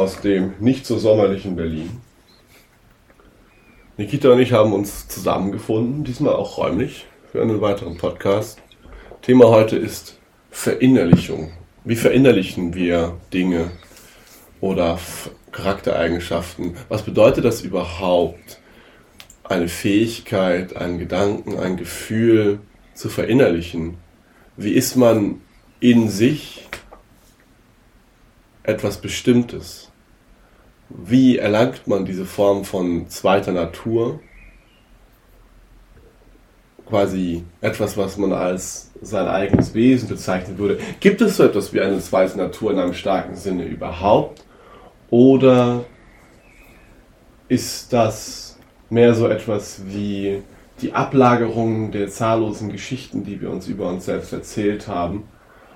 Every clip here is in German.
Aus dem nicht so sommerlichen Berlin. Nikita und ich haben uns zusammengefunden, diesmal auch räumlich, für einen weiteren Podcast. Thema heute ist Verinnerlichung. Wie verinnerlichen wir Dinge oder Charaktereigenschaften? Was bedeutet das überhaupt, eine Fähigkeit, einen Gedanken, ein Gefühl zu verinnerlichen? Wie ist man in sich etwas Bestimmtes? Wie erlangt man diese Form von zweiter Natur? Quasi etwas, was man als sein eigenes Wesen bezeichnen würde. Gibt es so etwas wie eine zweite Natur in einem starken Sinne überhaupt? Oder ist das mehr so etwas wie die Ablagerung der zahllosen Geschichten, die wir uns über uns selbst erzählt haben,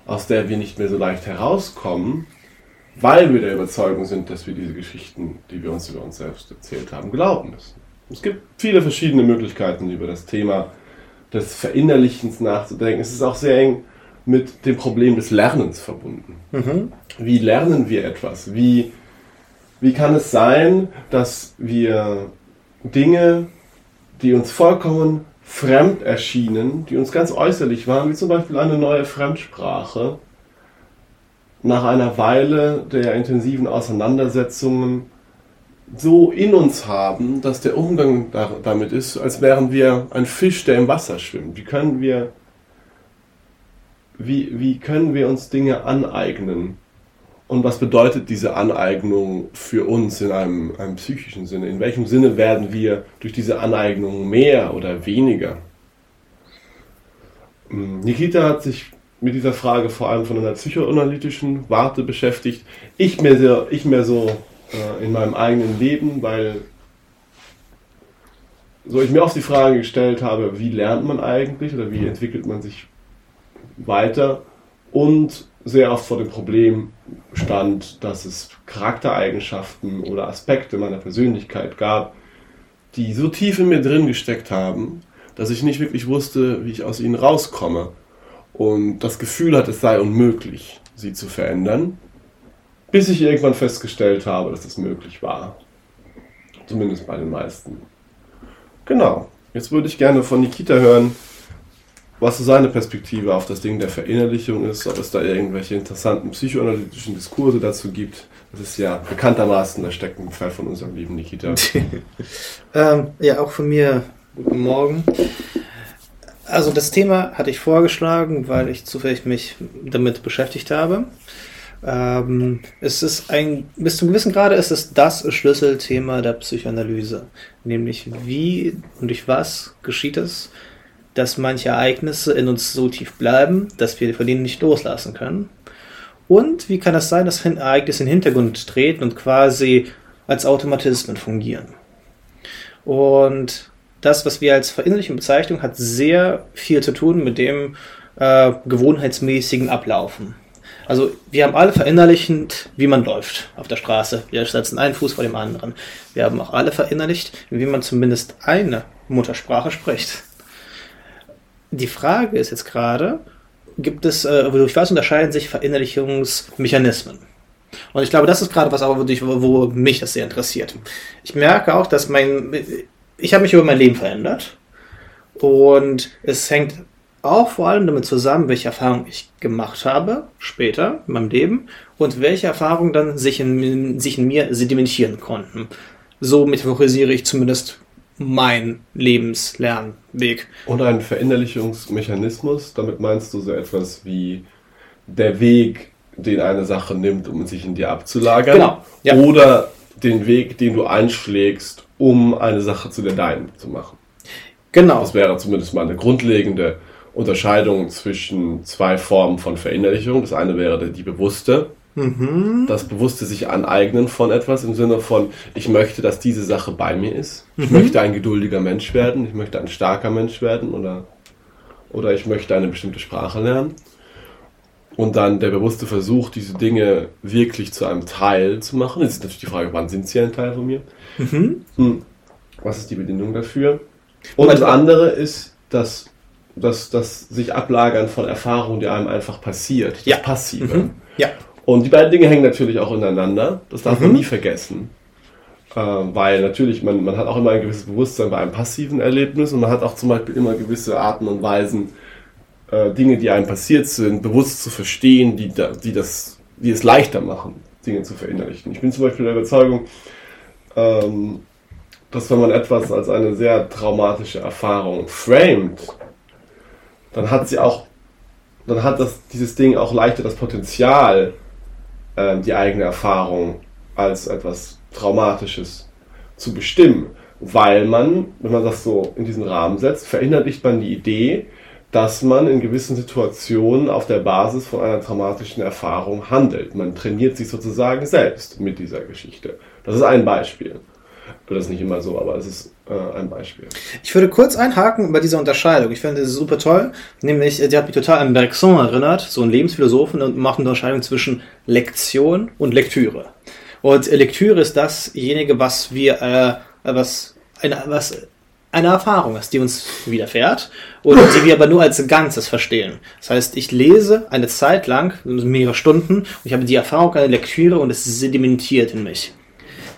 aus der wir nicht mehr so leicht herauskommen, weil wir der Überzeugung sind, dass wir diese Geschichten, die wir uns über uns selbst erzählt haben, glauben müssen. Es gibt viele verschiedene Möglichkeiten, über das Thema des Verinnerlichens nachzudenken. Es ist auch sehr eng mit dem Problem des Lernens verbunden. Wie lernen wir etwas? Wie, wie kann es sein, dass wir Dinge, die uns vollkommen fremd erschienen, die uns ganz äußerlich waren, wie zum Beispiel eine neue Fremdsprache, nach einer Weile der intensiven Auseinandersetzungen so in uns haben, dass der Umgang da, damit ist, als wären wir ein Fisch, der im Wasser schwimmt. Wie können wir, wie, wie können wir uns Dinge aneignen? Und was bedeutet diese Aneignung für uns in einem, einem psychischen Sinne? In welchem Sinne werden wir durch diese Aneignung mehr oder weniger? Hm, Nikita hat sich mit dieser Frage vor allem von einer psychoanalytischen Warte beschäftigt. Ich mehr so, ich mehr so äh, in meinem eigenen Leben, weil so ich mir oft die Frage gestellt habe, wie lernt man eigentlich oder wie entwickelt man sich weiter und sehr oft vor dem Problem stand, dass es Charaktereigenschaften oder Aspekte meiner Persönlichkeit gab, die so tief in mir drin gesteckt haben, dass ich nicht wirklich wusste, wie ich aus ihnen rauskomme und das Gefühl hatte, es sei unmöglich, sie zu verändern, bis ich irgendwann festgestellt habe, dass es möglich war. Zumindest bei den meisten. Genau. Jetzt würde ich gerne von Nikita hören, was so seine Perspektive auf das Ding der Verinnerlichung ist, ob es da irgendwelche interessanten psychoanalytischen Diskurse dazu gibt. Das ist ja bekanntermaßen der Steckenpferd von unserem lieben Nikita. Ähm, ja, auch von mir guten Morgen. Also das Thema hatte ich vorgeschlagen, weil ich zufällig mich damit beschäftigt habe. Ähm, es ist ein, bis zum gewissen Grade ist es das Schlüsselthema der Psychoanalyse. Nämlich wie und durch was geschieht es, dass manche Ereignisse in uns so tief bleiben, dass wir von denen nicht loslassen können. Und wie kann es sein, dass Ereignisse in den Hintergrund treten und quasi als Automatismen fungieren? Und das, was wir als Verinnerlichung bezeichnen, hat sehr viel zu tun mit dem äh, gewohnheitsmäßigen Ablaufen. Also wir haben alle verinnerlichend, wie man läuft auf der Straße. Wir setzen einen Fuß vor dem anderen. Wir haben auch alle verinnerlicht, wie man zumindest eine Muttersprache spricht. Die Frage ist jetzt gerade, gibt es, äh, durch was unterscheiden sich Verinnerlichungsmechanismen? Und ich glaube, das ist gerade was, aber wo mich das sehr interessiert. Ich merke auch, dass mein, ich habe mich über mein Leben verändert und es hängt auch vor allem damit zusammen, welche Erfahrungen ich gemacht habe später in meinem Leben und welche Erfahrungen dann sich in, sich in mir sedimentieren konnten. So metaphorisiere ich zumindest meinen Lebenslernweg. Und ein Verinnerlichungsmechanismus, damit meinst du so etwas wie der Weg, den eine Sache nimmt, um sich in dir abzulagern? Genau, ja. Oder den Weg, den du einschlägst, um eine Sache zu der deinen zu machen? Genau. Das wäre zumindest mal eine grundlegende Unterscheidung zwischen zwei Formen von Verinnerlichung. Das eine wäre die bewusste, Mhm. das bewusste sich aneignen von etwas im Sinne von, ich möchte, dass diese Sache bei mir ist. Ich Mhm. möchte ein geduldiger Mensch werden, ich möchte ein starker Mensch werden oder, oder ich möchte eine bestimmte Sprache lernen. Und dann der bewusste Versuch, diese Dinge wirklich zu einem Teil zu machen. Jetzt ist natürlich die Frage, wann sind sie ein Teil von mir? Mhm. Hm. Was ist die Bedingung dafür? Und das andere ist das, das, das sich ablagern von Erfahrungen, die einem einfach passiert. Das Ja. Passive. Mhm. Ja. Und die beiden Dinge hängen natürlich auch ineinander. Das darf man Mhm. nie vergessen. Äh, weil natürlich, man, man hat auch immer ein gewisses Bewusstsein bei einem passiven Erlebnis und man hat auch zum Beispiel immer gewisse Arten und Weisen, äh, Dinge, die einem passiert sind, bewusst zu verstehen, die, die, das, die es leichter machen, Dinge zu verinnerlichen. Ich bin zum Beispiel der Überzeugung, ähm, dass wenn man etwas als eine sehr traumatische Erfahrung framet, dann hat sie auch, dann hat das, dieses Ding auch leichter das Potenzial, ähm, die eigene Erfahrung als etwas Traumatisches zu bestimmen. Weil man, wenn man das so in diesen Rahmen setzt, verinnerlicht man die Idee, dass man in gewissen Situationen auf der Basis von einer traumatischen Erfahrung handelt. Man trainiert sich sozusagen selbst mit dieser Geschichte. Das ist ein Beispiel. Das ist nicht immer so, aber es ist äh, ein Beispiel. Ich würde kurz einhaken bei dieser Unterscheidung. Ich finde das super toll. Nämlich, äh, die hat mich total an Bergson erinnert, so ein Lebensphilosophen und macht eine Unterscheidung zwischen Lektion und Lektüre. Und äh, Lektüre ist dasjenige, was wir, äh, was eine, was eine Erfahrung ist, die uns widerfährt und die wir aber nur als Ganzes verstehen. Das heißt, ich lese eine Zeit lang, mehrere Stunden, und ich habe die Erfahrung einer Lektüre und es sedimentiert in mich.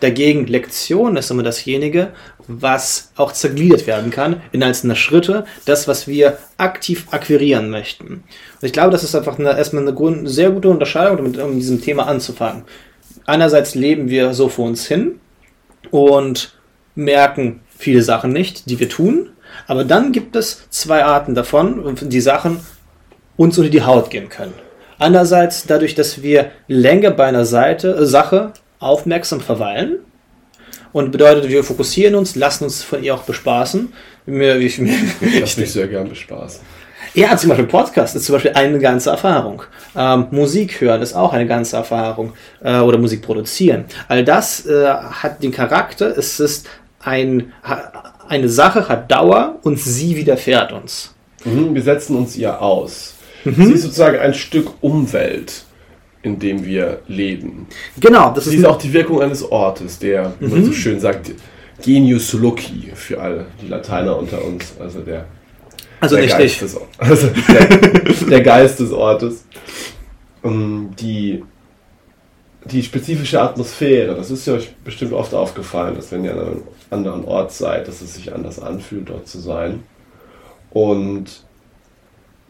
Dagegen Lektion ist immer dasjenige, was auch zergliedert werden kann in einzelne Schritte, das, was wir aktiv akquirieren möchten. Und ich glaube, das ist einfach eine, erstmal eine Grund, sehr gute Unterscheidung, um mit um diesem Thema anzufangen. Einerseits leben wir so vor uns hin und merken viele Sachen nicht, die wir tun, aber dann gibt es zwei Arten davon, die Sachen uns unter die Haut gehen können. Einerseits dadurch, dass wir länger bei einer Seite, äh, Sache aufmerksam verweilen. Und bedeutet, wir fokussieren uns, lassen uns von ihr auch bespaßen. Mir, ich, mir, Ich lasse mich sehr gern bespaßen. ja, zum Beispiel Podcast ist zum Beispiel eine ganze Erfahrung. Ähm, Musik hören ist auch eine ganze Erfahrung. Äh, oder Musik produzieren. All das äh, hat den Charakter, es ist ein, eine Sache, hat Dauer und sie widerfährt uns. Mhm, wir setzen uns ihr aus. Sie ist sozusagen ein Stück Umwelt, in dem wir leben. Genau, das Das ist ist auch die Wirkung eines Ortes, der, wie man so schön sagt, Genius loci für alle die Lateiner unter uns, also der, also der, Geist, des, also der, der Geist des Ortes. Ähm, Die, die spezifische Atmosphäre, das ist ja euch bestimmt oft aufgefallen, dass wenn ihr an einem anderen Ort seid, dass es sich anders anfühlt, dort zu sein. Und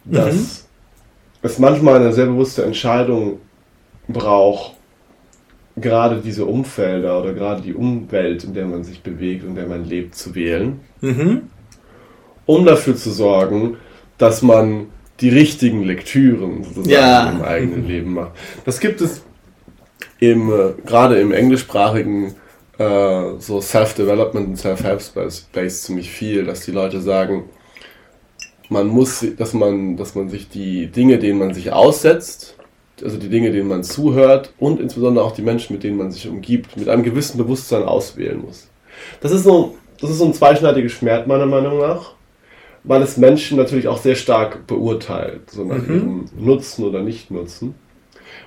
dass Mhm. es manchmal eine sehr bewusste Entscheidung braucht, gerade diese Umfelder oder gerade die Umwelt, in der man sich bewegt und in der man lebt, zu wählen, Mhm. um dafür zu sorgen, dass man die richtigen Lektüren sozusagen Ja. im eigenen Leben macht. Das gibt es im, äh, gerade im englischsprachigen äh, so Self-Development und Self-Help-Space ziemlich viel, dass die Leute sagen, man muss, dass man, dass man sich die Dinge, denen man sich aussetzt, also die Dinge, denen man zuhört und insbesondere auch die Menschen, mit denen man sich umgibt, mit einem gewissen Bewusstsein auswählen muss. Das ist so, das ist so ein zweischneidiges Schwert meiner Meinung nach, weil es Menschen natürlich auch sehr stark beurteilt, so nach Mhm. ihrem Nutzen oder Nicht-Nutzen.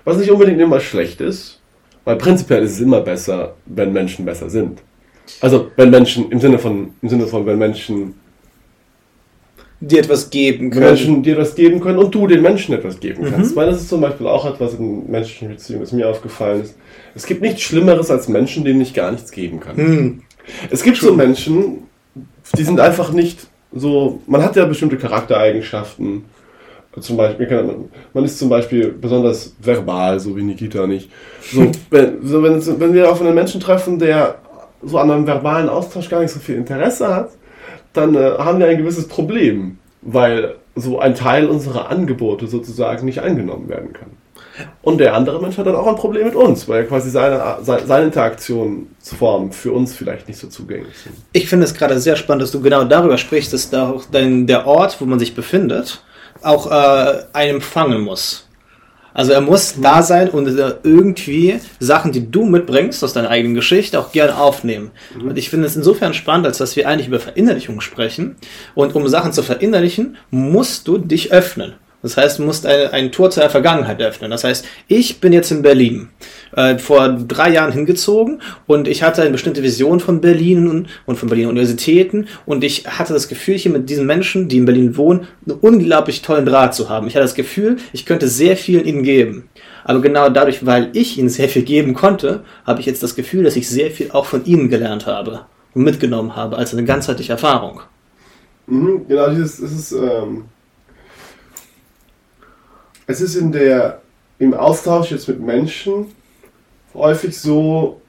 Was nicht unbedingt immer schlecht ist, weil prinzipiell ist es immer besser, wenn Menschen besser sind. Also wenn Menschen im Sinne von, im Sinne von, wenn Menschen Dir etwas geben können. Menschen dir etwas geben können und du den Menschen etwas geben Mhm. kannst. Weil das ist zum Beispiel auch etwas in menschlichen Beziehungen, das mir aufgefallen ist. Es gibt nichts Schlimmeres als Menschen, denen ich gar nichts geben kann. Hm. Es gibt so Menschen, die sind einfach nicht so. Man hat ja bestimmte Charaktereigenschaften. Zum Beispiel, kann- man ist zum Beispiel besonders verbal, so wie Nikita nicht. So, wenn, so wenn, wenn wir auf einen Menschen treffen, der so an einem verbalen Austausch gar nicht so viel Interesse hat, dann äh, haben wir ein gewisses Problem, weil so ein Teil unserer Angebote sozusagen nicht angenommen werden kann. Und der andere Mensch hat dann auch ein Problem mit uns, weil quasi seine, seine, seine Interaktionsformen für uns vielleicht nicht so zugänglich sind. Ich finde es gerade sehr spannend, dass du genau darüber sprichst, dass da auch dein, der Ort, wo man sich befindet, auch äh, einen empfangen muss. Also er muss mhm. da sein und irgendwie Sachen, die du mitbringst aus deiner eigenen Geschichte, auch gerne aufnehmen. Mhm. Und ich finde es insofern spannend, als dass wir eigentlich über Verinnerlichung sprechen. Und um Sachen zu verinnerlichen, musst du dich öffnen. Das heißt, du musst ein, ein Tor zu der Vergangenheit öffnen. Das heißt, ich bin jetzt in Berlin, äh, vor drei Jahren hingezogen und ich hatte eine bestimmte Vision von Berlin und, von Berliner Universitäten und ich hatte das Gefühl, hier mit diesen Menschen, die in Berlin wohnen, einen unglaublich tollen Draht zu haben. Ich hatte das Gefühl, ich könnte sehr viel ihnen geben. Aber genau dadurch, weil ich ihnen sehr viel geben konnte, habe ich jetzt das Gefühl, dass ich sehr viel auch von ihnen gelernt habe und mitgenommen habe als eine ganzheitliche Erfahrung. Mhm, genau, dieses, das ist, ähm es ist in der, im Austausch jetzt mit Menschen häufig so,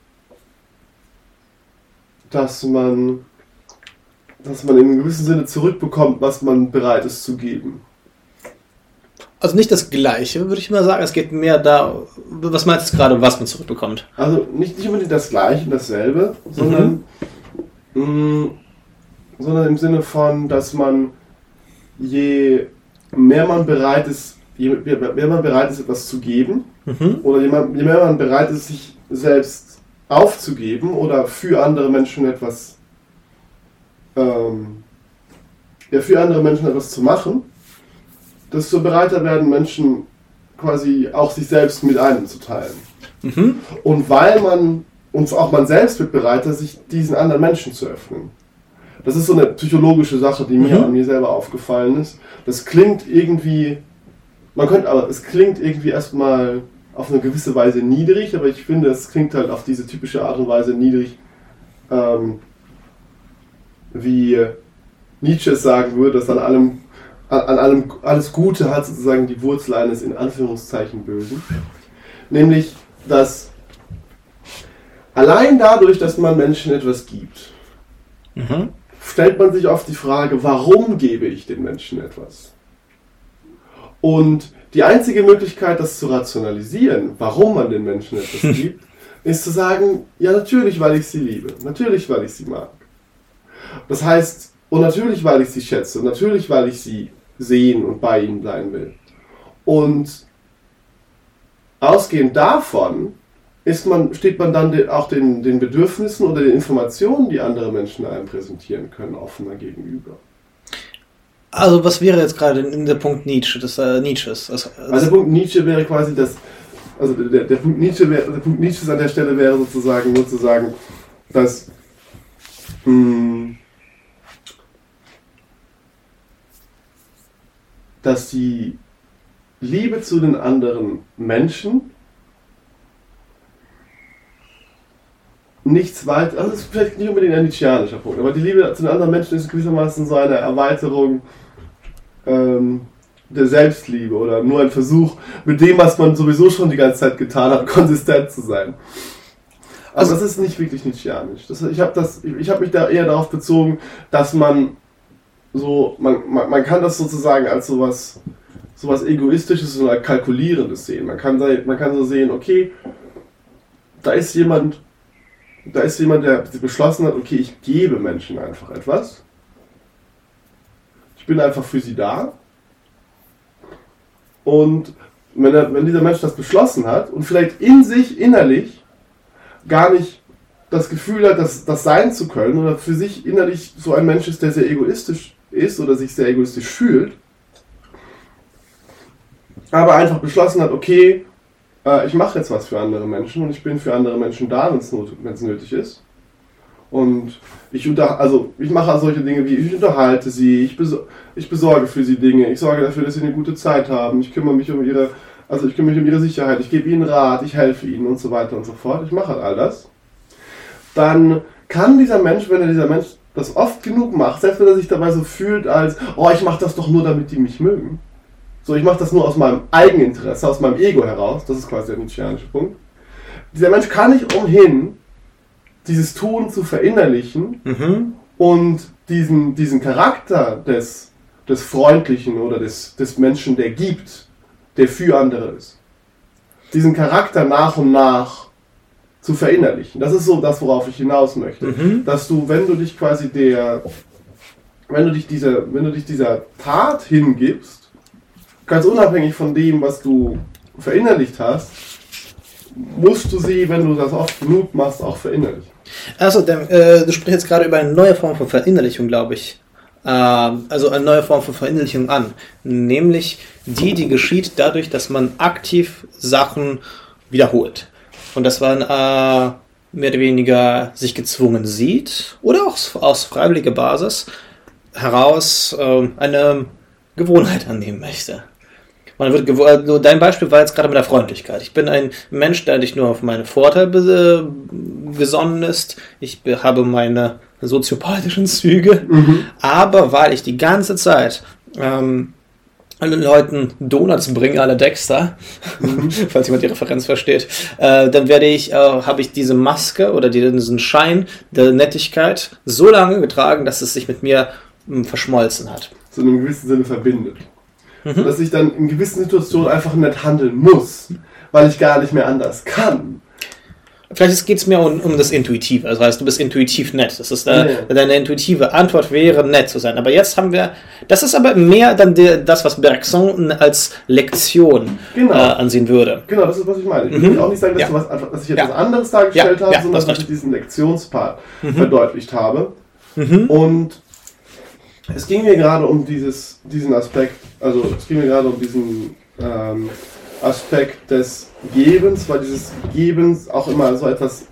dass man, dass man in einem gewissen Sinne zurückbekommt, was man bereit ist zu geben. Also nicht das Gleiche, würde ich mal sagen. Es geht mehr da, was meinst du gerade, was man zurückbekommt? Also nicht, nicht unbedingt das Gleiche, dasselbe, sondern, mhm. mh, mm, sondern im Sinne von, dass man je mehr man bereit ist, je mehr man bereit ist, etwas zu geben, mhm. oder je, je mehr man bereit ist, sich selbst aufzugeben oder für andere Menschen etwas, ähm, ja, für andere Menschen etwas zu machen, desto bereiter werden Menschen quasi auch sich selbst mit einem zu teilen. Mhm. Und weil man, und auch man selbst wird bereiter, sich diesen anderen Menschen zu öffnen. Das ist so eine psychologische Sache, die mir mhm. an mir selber aufgefallen ist. Das klingt irgendwie man könnte aber, es klingt irgendwie erstmal auf eine gewisse Weise niedrig, aber ich finde, es klingt halt auf diese typische Art und Weise niedrig, ähm, wie Nietzsche es sagen würde, dass an allem, an, an allem alles Gute hat sozusagen die Wurzel eines in Anführungszeichen Bösen. Nämlich, dass allein dadurch, dass man Menschen etwas gibt, mhm. stellt man sich oft die Frage, warum gebe ich den Menschen etwas? Und die einzige Möglichkeit, das zu rationalisieren, warum man den Menschen etwas liebt, ist zu sagen, ja natürlich, weil ich sie liebe, natürlich, weil ich sie mag. Das heißt, und natürlich, weil ich sie schätze, und natürlich, weil ich sie sehen und bei ihnen bleiben will. Und ausgehend davon ist man, steht man dann auch den, den Bedürfnissen oder den Informationen, die andere Menschen einem präsentieren können, offener gegenüber. Also was wäre jetzt gerade der Punkt Nietzsche, des äh, Nietzsches? Also, also der Punkt Nietzsche wäre quasi das, also der, der Punkt Nietzsche wäre, der Punkt Nietzsche an der Stelle wäre sozusagen nur zu sagen, dass mh, hm, dass die Liebe zu den anderen Menschen nichts weiter, also das ist vielleicht nicht unbedingt ein Nietzscheanischer Punkt, aber die Liebe zu den anderen Menschen ist gewissermaßen so eine Erweiterung ähm, der Selbstliebe oder nur ein Versuch, mit dem, was man sowieso schon die ganze Zeit getan hat, konsistent zu sein. Also das ist nicht wirklich Nietzscheanisch. Das, ich habe hab mich da eher darauf bezogen, dass man so, man, man, man kann das sozusagen als sowas, sowas Egoistisches oder Kalkulierendes sehen. Man kann, man kann so sehen, okay, da ist jemand, da ist jemand, der beschlossen hat, okay, ich gebe Menschen einfach etwas. Ich bin einfach für sie da. Und wenn, er, wenn dieser Mensch das beschlossen hat und vielleicht in sich innerlich gar nicht das Gefühl hat, das, das sein zu können oder für sich innerlich so ein Mensch ist, der sehr egoistisch ist oder sich sehr egoistisch fühlt, aber einfach beschlossen hat, okay, äh, ich mache jetzt was für andere Menschen und ich bin für andere Menschen da, wenn es nötig ist. Und ich, also ich mache solche Dinge wie, ich unterhalte sie, ich, besor ich besorge für sie Dinge, ich sorge dafür, dass sie eine gute Zeit haben, ich kümmere mich um ihre, also ich kümmere mich um ihre Sicherheit, ich gebe ihnen Rat, ich helfe ihnen und so weiter und so fort. Ich mache halt all das. Dann kann dieser Mensch, wenn er dieser Mensch das oft genug macht, selbst wenn er sich dabei so fühlt, als, oh, ich mache das doch nur, damit die mich mögen, so, ich mache das nur aus meinem Eigeninteresse, aus meinem Ego heraus. Das ist quasi der nietzscheanische Punkt. Dieser Mensch kann nicht umhin, dieses Tun zu verinnerlichen mhm. und diesen, diesen Charakter des, des Freundlichen oder des, des Menschen, der gibt, der für andere ist. Diesen Charakter nach und nach zu verinnerlichen. Das ist so das, worauf ich hinaus möchte. Mhm. Dass du, wenn du dich quasi der, wenn du dich dieser, wenn du dich dieser Tat hingibst, ganz unabhängig von dem, was du verinnerlicht hast, musst du sie, wenn du das oft genug machst, auch verinnerlichen. Also, äh, du sprichst jetzt gerade über eine neue Form von Verinnerlichung, glaube ich. Äh, also eine neue Form von Verinnerlichung an. Nämlich die, die geschieht dadurch, dass man aktiv Sachen wiederholt. Und dass man äh, mehr oder weniger sich gezwungen sieht oder auch aus freiwilliger Basis heraus äh, eine Gewohnheit annehmen möchte. Man wird also dein Beispiel war jetzt gerade mit der Freundlichkeit. Ich bin ein Mensch, der nicht nur auf meine Vorteile gesonnen ist. Ich habe meine soziopathischen Züge, mhm. aber weil ich die ganze Zeit ähm, allen Leuten Donuts bringe, alle Dexter, mhm. falls jemand die Referenz versteht, äh, dann werde ich, äh, habe ich diese Maske oder diesen Schein der Nettigkeit so lange getragen, dass es sich mit mir mh, verschmolzen hat. So in einem gewissen Sinne verbindet mhm. dass ich dann in gewissen Situationen einfach nicht handeln muss, weil ich gar nicht mehr anders kann. Vielleicht geht es mir um, um, das Intuitive. Das heißt, du bist intuitiv nett. Das ist äh, nee. deine intuitive Antwort wäre, nett zu sein. Aber jetzt haben wir, das ist aber mehr dann der, das, was Bergson als Lektion genau. äh, ansehen würde. Genau, das ist, was ich meine. Ich mhm. will auch nicht sagen, dass, ja. was, dass ich jetzt ja. anderes dargestellt ja. habe, sondern dass ich diesen Lektionspart mhm. verdeutlicht habe. Mhm. Und es ging mir gerade um dieses, diesen Aspekt, also es ging mir gerade um diesen ähm, Aspekt des Gebens, weil dieses Gebens auch immer so etwas,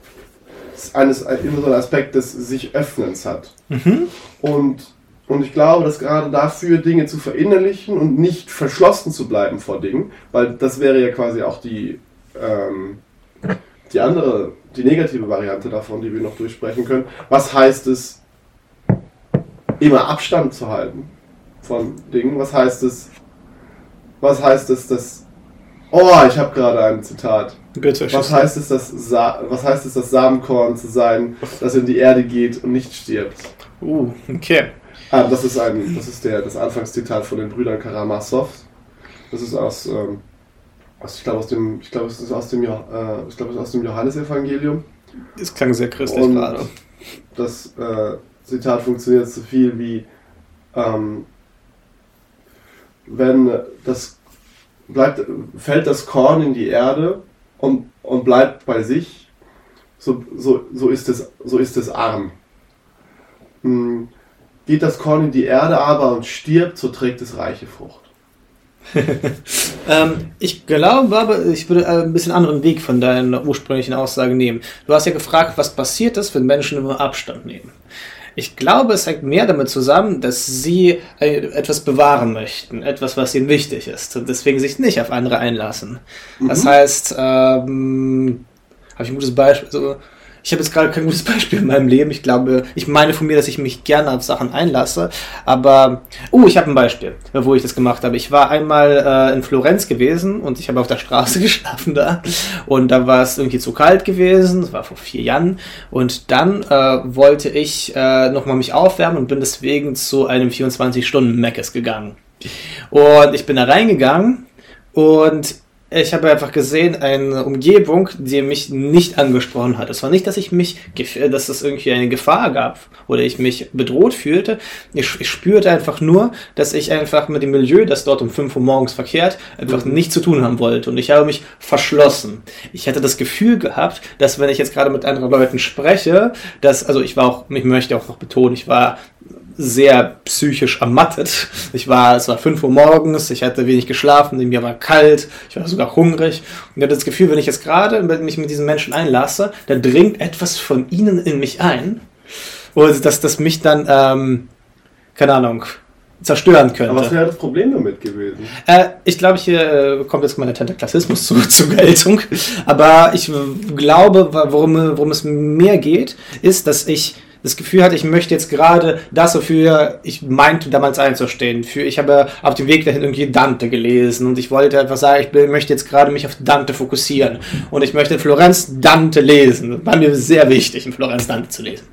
eines, immer so ein Aspekt des sich Öffnens hat. Mhm. Und, und ich glaube, dass gerade dafür Dinge zu verinnerlichen und nicht verschlossen zu bleiben vor Dingen, weil das wäre ja quasi auch die, ähm, die andere, die negative Variante davon, die wir noch durchsprechen können. Was heißt es, immer Abstand zu halten von Dingen. Was heißt es? Was heißt es, dass. Oh, ich habe gerade ein Zitat. Bitte. Was heißt es, dass Sa was heißt es, das Samenkorn zu sein, das in die Erde geht und nicht stirbt? Uh, okay. Ah, das ist ein, das ist der, das Anfangszitat von den Brüdern Karamasow. Das ist aus, ähm, aus ich glaube aus dem, ich glaube es ist aus dem, äh, ich glaube es ist aus dem Johannesevangelium. Es klang sehr christlich gerade. Das äh, Zitat funktioniert so viel wie, ähm, wenn das bleibt, fällt das Korn in die Erde und, und bleibt bei sich, so, so, so, ist es, so ist es arm. Hm, geht das Korn in die Erde aber und stirbt, so trägt es reiche Frucht. ähm, ich glaube aber, ich würde ein bisschen anderen Weg von deiner ursprünglichen Aussage nehmen. Du hast ja gefragt, was passiert ist, wenn Menschen immer Abstand nehmen. Ich glaube, es hängt mehr damit zusammen, dass sie etwas bewahren möchten, etwas, was ihnen wichtig ist und deswegen sich nicht auf andere einlassen. Mhm. Das heißt, ähm, habe ich ein gutes Beispiel. Also, ich habe jetzt gerade kein gutes Beispiel in meinem Leben. Ich glaube, ich meine von mir, dass ich mich gerne auf Sachen einlasse. Aber, uh, ich habe ein Beispiel, wo ich das gemacht habe. Ich war einmal äh, in Florenz gewesen und ich habe auf der Straße geschlafen da. Und da war es irgendwie zu kalt gewesen. Das war vor vier Jahren. Und dann äh, wollte ich äh, nochmal mich aufwärmen und bin deswegen zu einem 24-Stunden-Meckes gegangen. Und ich bin da reingegangen und ich habe einfach gesehen, eine Umgebung, die mich nicht angesprochen hat. Es war nicht, dass ich mich, dass es irgendwie eine Gefahr gab oder ich mich bedroht fühlte. Ich, ich spürte einfach nur, dass ich einfach mit dem Milieu, das dort um 5 Uhr morgens verkehrt, einfach mhm. nichts zu tun haben wollte. Und ich habe mich verschlossen. Ich hatte das Gefühl gehabt, dass wenn ich jetzt gerade mit anderen Leuten spreche, dass, also ich war auch, ich möchte auch noch betonen, ich war sehr psychisch ermattet. Ich war, es war 5 Uhr morgens, ich hatte wenig geschlafen, mir war kalt, ich war sogar hungrig und ich hatte das Gefühl, wenn ich jetzt gerade mich mit diesen Menschen einlasse, dann dringt etwas von ihnen in mich ein und dass das mich dann, ähm, keine Ahnung, zerstören könnte. Aber was wäre das Problem damit gewesen? Äh, ich glaube, hier äh, kommt jetzt mein latenter Klassismus zu, zur Geltung. Aber ich glaube, worum, worum es mehr geht, ist, dass ich das Gefühl hatte, ich möchte jetzt gerade das, wofür ich meinte, damals einzustehen. Für, ich habe auf dem Weg dahin irgendwie Dante gelesen und ich wollte einfach sagen, ich möchte jetzt gerade mich auf Dante fokussieren. Und ich möchte in Florenz Dante lesen. War mir sehr wichtig, in Florenz Dante zu lesen.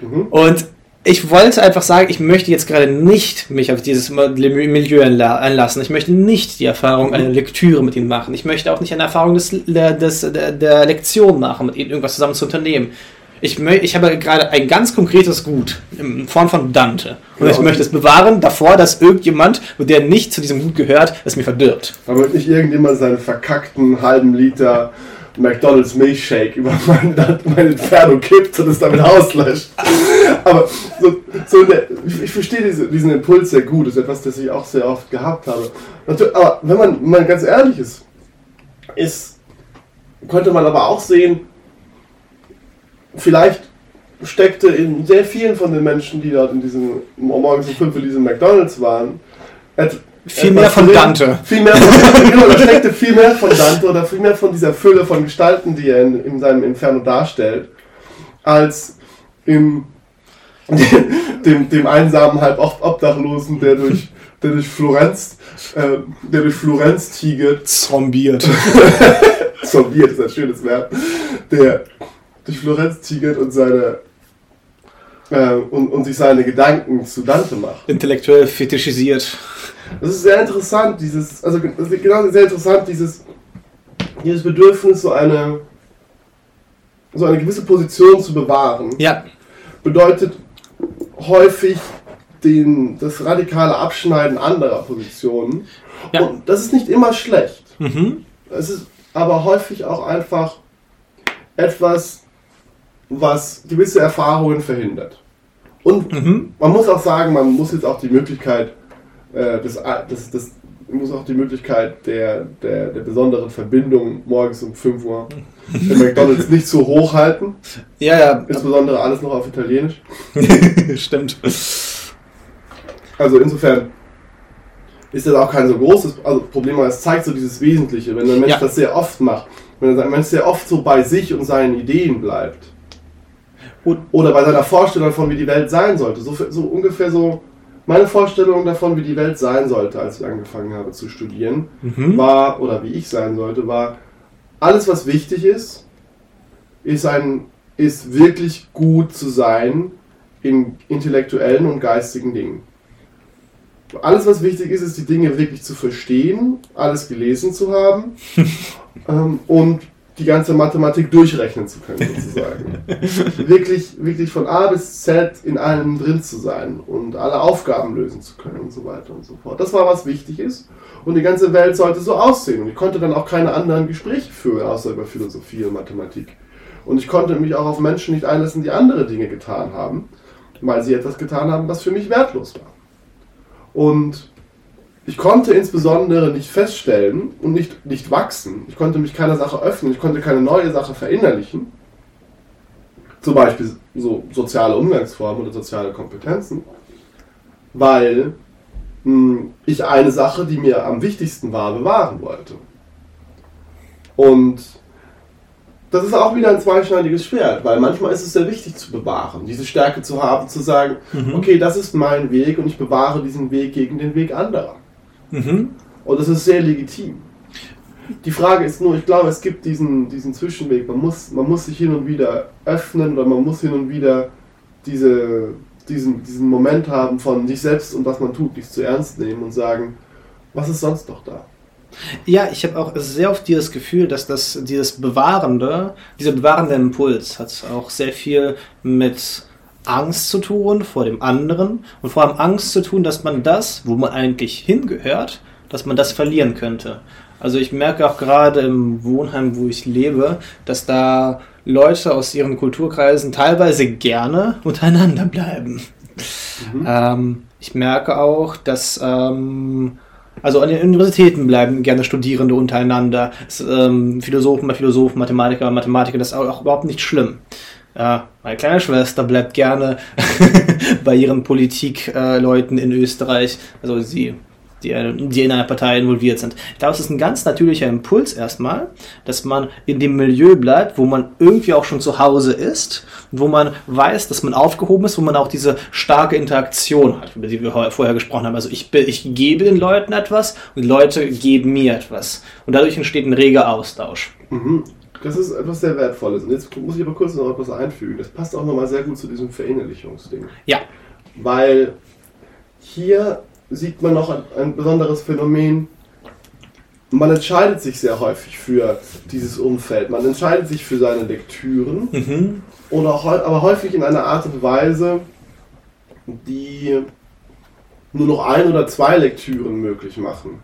Mhm. Und ich wollte einfach sagen, ich möchte jetzt gerade nicht mich auf dieses Milieu einlassen. Ich möchte nicht die Erfahrung einer Lektüre mit ihnen machen. Ich möchte auch nicht eine Erfahrung des, des, der, der Lektion machen, mit ihnen irgendwas zusammen zu unternehmen. Ich, ich habe gerade ein ganz konkretes Gut in Form von Dante. Und Ja, ich und- möchte es bewahren davor, dass irgendjemand, der nicht zu diesem Gut gehört, es mir verdirbt. Damit nicht irgendjemand seinen verkackten halben Liter McDonalds Milchshake über mein, mein Inferno kippt und es damit auslöscht. Aber so, so der, ich, verstehe diese, diesen Impuls sehr gut. Das ist etwas, das ich auch sehr oft gehabt habe. Aber wenn man, wenn man ganz ehrlich ist, ist, könnte man aber auch sehen, vielleicht steckte in sehr vielen von den Menschen, die dort in diesem morgens um 5 in diesem McDonalds waren, et, Viel mehr von drin- Dante. Viel mehr von, genau, da steckte viel mehr von Dante oder viel mehr von dieser Fülle von Gestalten, die er in, in seinem Inferno darstellt, als in dem, dem einsamen, halb Ob- Obdachlosen, der durch, der durch Florenz, äh, der durch Florenz tigert, Zombiert. zombiert ist ein schönes Verb, der durch Florenz tigert und seine äh, und, und sich seine Gedanken zu Dante macht. Intellektuell fetischisiert. Das ist sehr interessant, dieses, also genau sehr interessant, dieses, dieses Bedürfnis, so eine, so eine gewisse Position zu bewahren, Ja, bedeutet häufig den, das radikale Abschneiden anderer Positionen. Ja. Und das ist nicht immer schlecht. mhm. Es ist aber häufig auch einfach etwas, was gewisse Erfahrungen verhindert. Und Mhm. man muss auch sagen, man muss jetzt auch die Möglichkeit, äh, des, des, man muss auch die Möglichkeit der, der, der besonderen Verbindung morgens um 5 Uhr im McDonalds nicht zu hoch halten. ja, ja, Insbesondere alles noch auf Italienisch. stimmt. Also insofern ist das auch kein so großes also Problem, aber es zeigt so dieses Wesentliche. Wenn ein Mensch Ja. das sehr oft macht, wenn ein Mensch sehr oft so bei sich und seinen Ideen bleibt, Und- oder bei seiner Vorstellung davon, wie die Welt sein sollte, so, so ungefähr so meine Vorstellung davon, wie die Welt sein sollte, als ich angefangen habe zu studieren, Mhm. war, oder wie ich sein sollte, war, alles was wichtig ist, ist, ein, ist wirklich gut zu sein in intellektuellen und geistigen Dingen. Alles, was wichtig ist, ist die Dinge wirklich zu verstehen, alles gelesen zu haben ähm, und die ganze Mathematik durchrechnen zu können, sozusagen. wirklich, wirklich von A bis Z in allem drin zu sein und alle Aufgaben lösen zu können und so weiter und so fort. Das war, was wichtig ist. Und die ganze Welt sollte so aussehen. Und ich konnte dann auch keine anderen Gespräche führen, außer über Philosophie und Mathematik. Und ich konnte mich auch auf Menschen nicht einlassen, die andere Dinge getan haben, weil sie etwas getan haben, was für mich wertlos war. Und ich konnte insbesondere nicht feststellen und nicht, nicht wachsen. Ich konnte mich keiner Sache öffnen, ich konnte keine neue Sache verinnerlichen. Zum Beispiel so soziale Umgangsformen oder soziale Kompetenzen. Weil mh, ich eine Sache, die mir am wichtigsten war, bewahren wollte. Und das ist auch wieder ein zweischneidiges Schwert, weil manchmal ist es sehr wichtig zu bewahren, diese Stärke zu haben, zu sagen, Mhm. okay, das ist mein Weg und ich bewahre diesen Weg gegen den Weg anderer. Mhm. Und das ist sehr legitim. Die Frage ist nur, ich glaube, es gibt diesen, diesen Zwischenweg. Man muss, man muss sich hin und wieder öffnen oder man muss hin und wieder diese, diesen, diesen Moment haben von sich selbst und was man tut, nicht zu ernst nehmen und sagen, was ist sonst noch da? Ja, ich habe auch sehr oft dieses Gefühl, dass das dieses bewahrende, dieser bewahrende Impuls hat auch sehr viel mit Angst zu tun vor dem anderen und vor allem Angst zu tun, dass man das, wo man eigentlich hingehört, dass man das verlieren könnte. Also ich merke auch gerade im Wohnheim, wo ich lebe, dass da Leute aus ihren Kulturkreisen teilweise gerne untereinander bleiben. Ähm, ich merke auch, dass ähm, also an den Universitäten bleiben gerne Studierende untereinander. Es, ähm, Philosophen bei Philosophen, Mathematiker bei Mathematiker, das ist auch überhaupt nicht schlimm. Äh, meine kleine Schwester bleibt gerne bei ihren Politikleuten in Österreich. Also sie, die, die in einer Partei involviert sind. Ich glaube, es ist ein ganz natürlicher Impuls erstmal, dass man in dem Milieu bleibt, wo man irgendwie auch schon zu Hause ist, wo man weiß, dass man aufgehoben ist, wo man auch diese starke Interaktion hat, über die wir vorher gesprochen haben. Also ich, ich gebe den Leuten etwas und Leute geben mir etwas. Und dadurch entsteht ein reger Austausch. Mhm. Das ist etwas sehr Wertvolles. Und jetzt muss ich aber kurz noch etwas einfügen. Das passt auch nochmal sehr gut zu diesem Verinnerlichungsding. Ja. Weil hier sieht man noch ein, ein besonderes Phänomen, man entscheidet sich sehr häufig für dieses Umfeld. Man entscheidet sich für seine Lektüren. Mhm. Oder aber häufig in einer Art und Weise, die nur noch ein oder zwei Lektüren möglich machen.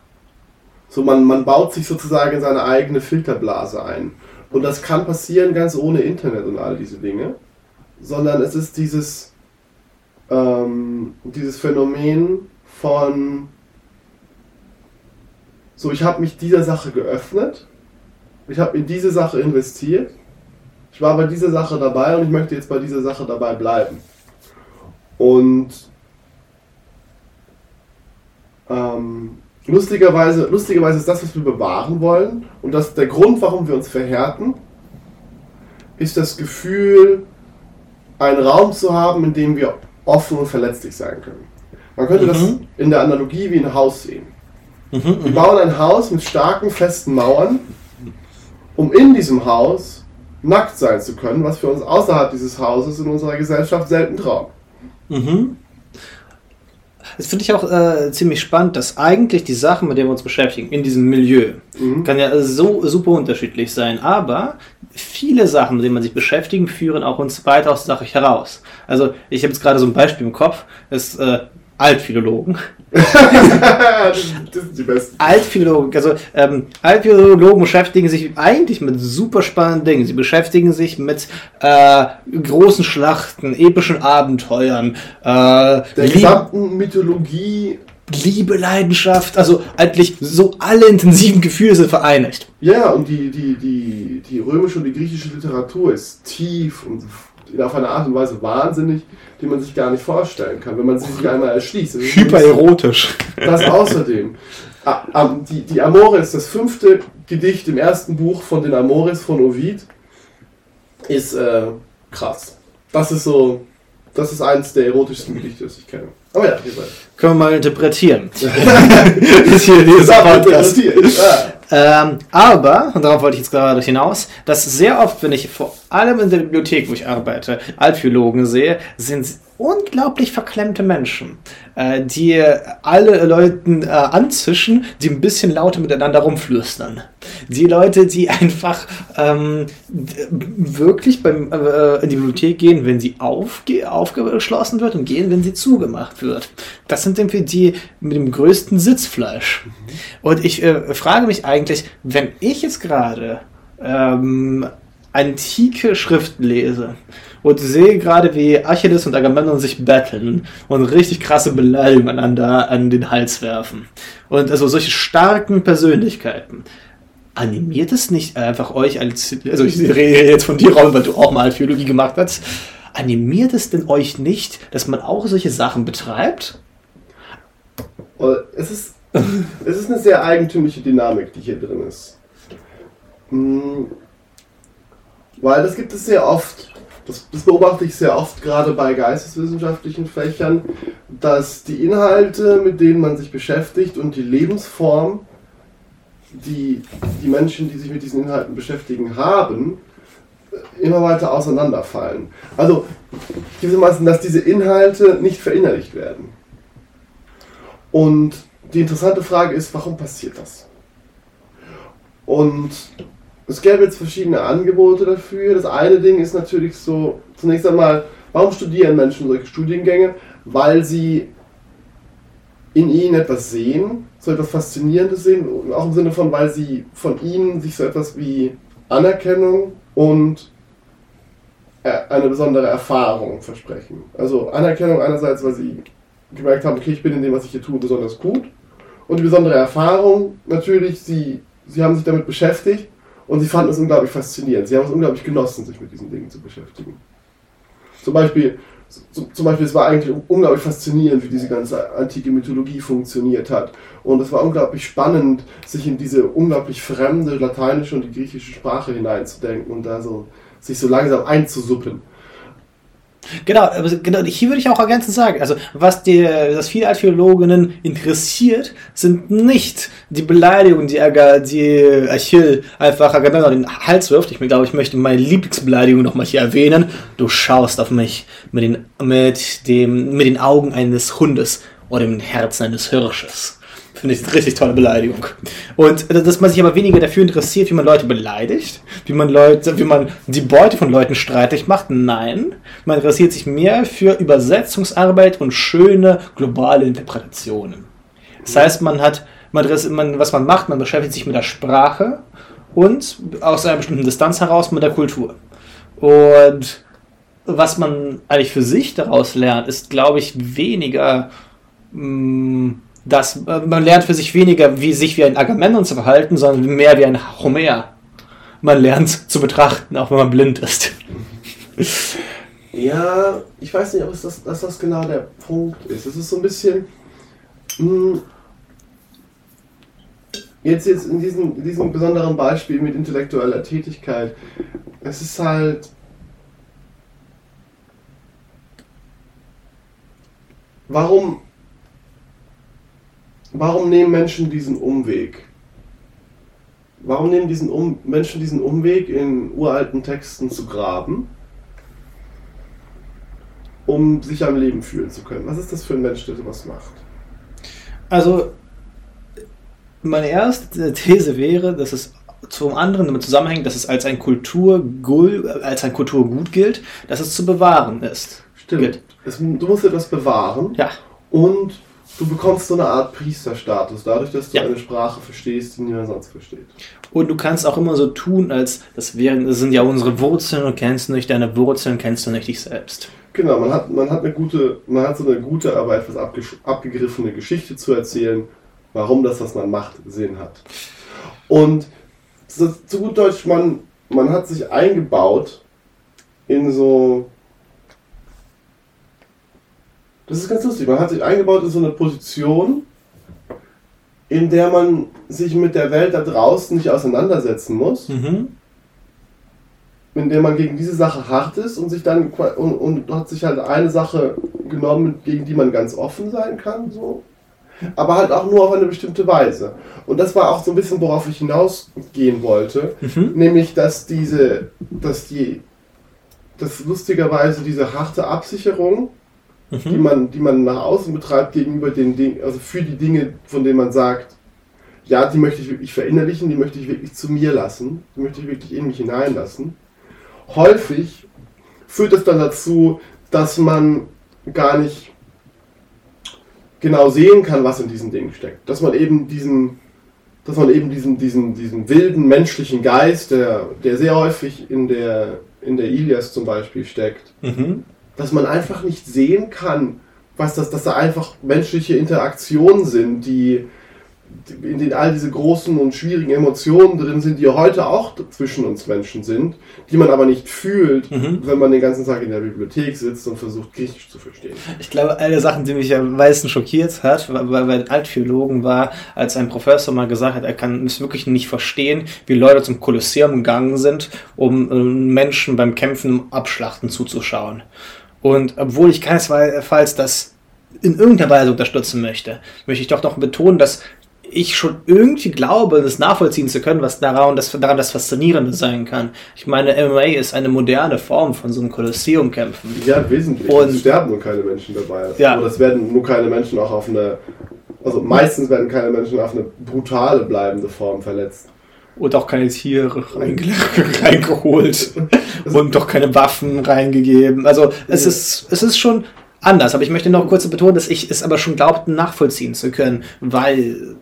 So, man, man baut sich sozusagen seine eigene Filterblase ein. Und das kann passieren ganz ohne Internet und all diese Dinge. Sondern es ist dieses, ähm, dieses Phänomen von, so, ich habe mich dieser Sache geöffnet, ich habe in diese Sache investiert, ich war bei dieser Sache dabei und ich möchte jetzt bei dieser Sache dabei bleiben. Und ähm, lustigerweise, lustigerweise ist das, was wir bewahren wollen und das der Grund, warum wir uns verhärten, ist das Gefühl, einen Raum zu haben, in dem wir offen und verletzlich sein können. Man könnte das Mhm. in der Analogie wie ein Haus sehen. Mhm. Wir bauen ein Haus mit starken, festen Mauern, um in diesem Haus nackt sein zu können, was für uns außerhalb dieses Hauses in unserer Gesellschaft selten trauen. Mhm. Das finde ich auch äh, ziemlich spannend, dass eigentlich die Sachen, mit denen wir uns beschäftigen, in diesem Milieu, Mhm. kann ja so super unterschiedlich sein, aber viele Sachen, mit denen man sich beschäftigen, führen auch uns weiter aus der Sache heraus. Also ich habe jetzt gerade so ein Beispiel im Kopf, das äh, Altphilologen. das sind die besten. Altphilologen, also ähm, Altphilologen beschäftigen sich eigentlich mit super spannenden Dingen. Sie beschäftigen sich mit äh, großen Schlachten, epischen Abenteuern, äh, Der Lieb- gesamten Mythologie, Liebe, Leidenschaft, also eigentlich so alle intensiven Gefühle sind vereinigt. ja, und die, die, die, die römische und die griechische Literatur ist tief und auf eine Art und Weise wahnsinnig, die man sich gar nicht vorstellen kann, wenn man sie sich einmal erschließt. Hypererotisch. Das außerdem. Ah, ah, die, die Amore ist das fünfte Gedicht im ersten Buch von den Amores von Ovid. Ist äh, krass. Das ist so. Das ist eines der erotischsten Gedichte, das ich kenne. Aber ja, hier seid. Können wir mal interpretieren. ist hier dieser Podcast. Ja. Ähm, aber, und darauf wollte ich jetzt gerade hinaus, dass sehr oft, wenn ich vor allem in der Bibliothek, wo ich arbeite, Altphilologen sehe, sind unglaublich verklemmte Menschen, äh, die alle Leuten äh, anzischen, die ein bisschen lauter miteinander rumflüstern. Die Leute, die einfach ähm, wirklich beim, äh, in die Bibliothek gehen, wenn sie aufge aufgeschlossen wird und gehen, wenn sie zugemacht wird. Das sind irgendwie die mit dem größten Sitzfleisch. Und ich äh, frage mich eigentlich, wenn ich jetzt gerade ähm, antike Schriften lese und sehe gerade, wie Achilles und Agamemnon sich betteln und richtig krasse Beleidigungen einander an den Hals werfen. Und also solche starken Persönlichkeiten. Animiert es nicht einfach euch als, also ich rede jetzt von dir, Raul, weil du auch mal Archäologie gemacht hast, animiert es denn euch nicht, dass man auch solche Sachen betreibt? Und Es ist, es ist eine sehr eigentümliche Dynamik, die hier drin ist. Mm, Weil das gibt es sehr oft, das, das beobachte ich sehr oft, gerade bei geisteswissenschaftlichen Fächern, dass die Inhalte, mit denen man sich beschäftigt und die Lebensform, die die Menschen, die sich mit diesen Inhalten beschäftigen, haben, immer weiter auseinanderfallen. Also gewissermaßen, dass diese Inhalte nicht verinnerlicht werden. Und die interessante Frage ist, warum passiert das? Und es gäbe jetzt verschiedene Angebote dafür. Das eine Ding ist natürlich so, zunächst einmal, warum studieren Menschen solche Studiengänge? Weil sie in ihnen etwas sehen, so etwas Faszinierendes sehen, auch im Sinne von, weil sie von ihnen sich so etwas wie Anerkennung und äh, eine besondere Erfahrung versprechen. Also Anerkennung einerseits, weil sie gemerkt haben, okay, ich bin in dem, was ich hier tue, besonders gut. Und die besondere Erfahrung, natürlich, sie, sie haben sich damit beschäftigt und sie fanden es unglaublich faszinierend. Sie haben es unglaublich genossen, sich mit diesen Dingen zu beschäftigen. Zum Beispiel, zum Beispiel, es war eigentlich unglaublich faszinierend, wie diese ganze antike Mythologie funktioniert hat. Und es war unglaublich spannend, sich in diese unglaublich fremde lateinische und die griechische Sprache hineinzudenken und da so sich so langsam einzusuppen. Genau, genau, hier würde ich auch ergänzend sagen, also was die, das viele Archäologinnen interessiert, sind nicht die Beleidigungen, die, Aga, die Achill einfach Agamemnon in den Hals wirft. Ich glaube, ich möchte meine Lieblingsbeleidigung nochmal hier erwähnen. Du schaust auf mich mit den, mit dem, mit den Augen eines Hundes oder dem Herzen eines Hirsches. Finde ich eine richtig tolle Beleidigung. Und äh, dass man sich aber weniger dafür interessiert, wie man Leute beleidigt, wie man Leute, wie man die Beute von Leuten streitig macht. Nein, man interessiert sich mehr für Übersetzungsarbeit und schöne globale Interpretationen. Das heißt, man hat, man, was man macht, man beschäftigt sich mit der Sprache und aus einer bestimmten Distanz heraus mit der Kultur. Und was man eigentlich für sich daraus lernt, ist, glaube ich, weniger, mm, dass äh, man lernt für sich weniger, wie sich wie ein Agamemnon zu verhalten, sondern mehr wie ein Homer. Man lernt zu betrachten, auch wenn man blind ist. Ja, ich weiß nicht, ob das, dass das genau der Punkt ist. Es ist so ein bisschen. Mh, mm, jetzt, jetzt in diesem, in diesem besonderen Beispiel mit intellektueller Tätigkeit. Es ist halt Warum, warum nehmen Menschen diesen Umweg? Warum nehmen diesen um Menschen diesen Umweg, in uralten Texten zu graben, um sich am Leben fühlen zu können? Was ist das für ein Mensch, der sowas macht? Also, meine erste These wäre, dass es zum anderen damit zusammenhängt, dass es als ein, Kulturgul, als ein Kulturgut gilt, dass es zu bewahren ist. Stimmt. Es, du musst etwas bewahren. Ja. Und du bekommst so eine Art Priesterstatus, dadurch, dass du ja. eine Sprache verstehst, die niemand sonst versteht. Und du kannst auch immer so tun, als das wären, das sind ja unsere Wurzeln und kennst nicht deine Wurzeln, kennst du nicht dich selbst. Genau, man hat, man hat eine gute, man hat so eine gute, aber etwas abgegriffene Geschichte zu erzählen, warum das, was man macht, Sinn hat. Und zu gut Deutsch, man, man hat sich eingebaut in so das ist ganz lustig. Man hat sich eingebaut in so eine Position, in der man sich mit der Welt da draußen nicht auseinandersetzen muss. Mhm. In der man gegen diese Sache hart ist und sich dann und, und hat sich halt eine Sache genommen, gegen die man ganz offen sein kann, so. Aber halt auch nur auf eine bestimmte Weise. Und das war auch so ein bisschen, worauf ich hinausgehen wollte. Mhm. Nämlich, dass diese, dass die, dass lustigerweise diese harte Absicherung mhm. die, man, die man nach außen betreibt gegenüber den Dingen, also für die Dinge, von denen man sagt, ja, die möchte ich wirklich verinnerlichen, die möchte ich wirklich zu mir lassen, die möchte ich wirklich in mich hineinlassen. Häufig führt es dann dazu, dass man gar nicht genau sehen kann, was in diesen Dingen steckt. Dass man eben diesen, dass man eben diesen, diesen, diesen wilden menschlichen Geist, der, der sehr häufig in der, in der Ilias zum Beispiel steckt, mhm dass man einfach nicht sehen kann, was das, dass da einfach menschliche Interaktionen sind, die in denen all diese großen und schwierigen Emotionen drin sind, die heute auch zwischen uns Menschen sind, die man aber nicht fühlt, mhm. wenn man den ganzen Tag in der Bibliothek sitzt und versucht, Griechisch zu verstehen. Ich glaube, eine der Sachen, die mich am meisten schockiert hat, bei, den Altphilologen war, als ein Professor mal gesagt hat, er kann es wirklich nicht verstehen, wie Leute zum Kolosseum gegangen sind, um äh, Menschen beim Kämpfen abschlachten zuzuschauen. Und obwohl ich keinesfalls das in irgendeiner Weise unterstützen möchte, möchte ich doch noch betonen, dass ich schon irgendwie glaube, das nachvollziehen zu können, was daran das, daran das Faszinierende sein kann. Ich meine, MMA ist eine moderne Form von so einem Kolosseum-Kämpfen. Ja, wesentlich. Und es sterben nur keine Menschen dabei. Ja. Oder es werden nur keine Menschen auch auf eine, also meistens werden keine Menschen auf eine brutale bleibende Form verletzt. Und auch keine Tiere reingeholt und doch keine Waffen reingegeben. Also es ist, es ist schon anders. Aber ich möchte noch kurz betonen, dass ich es aber schon glaubte, nachvollziehen zu können, weil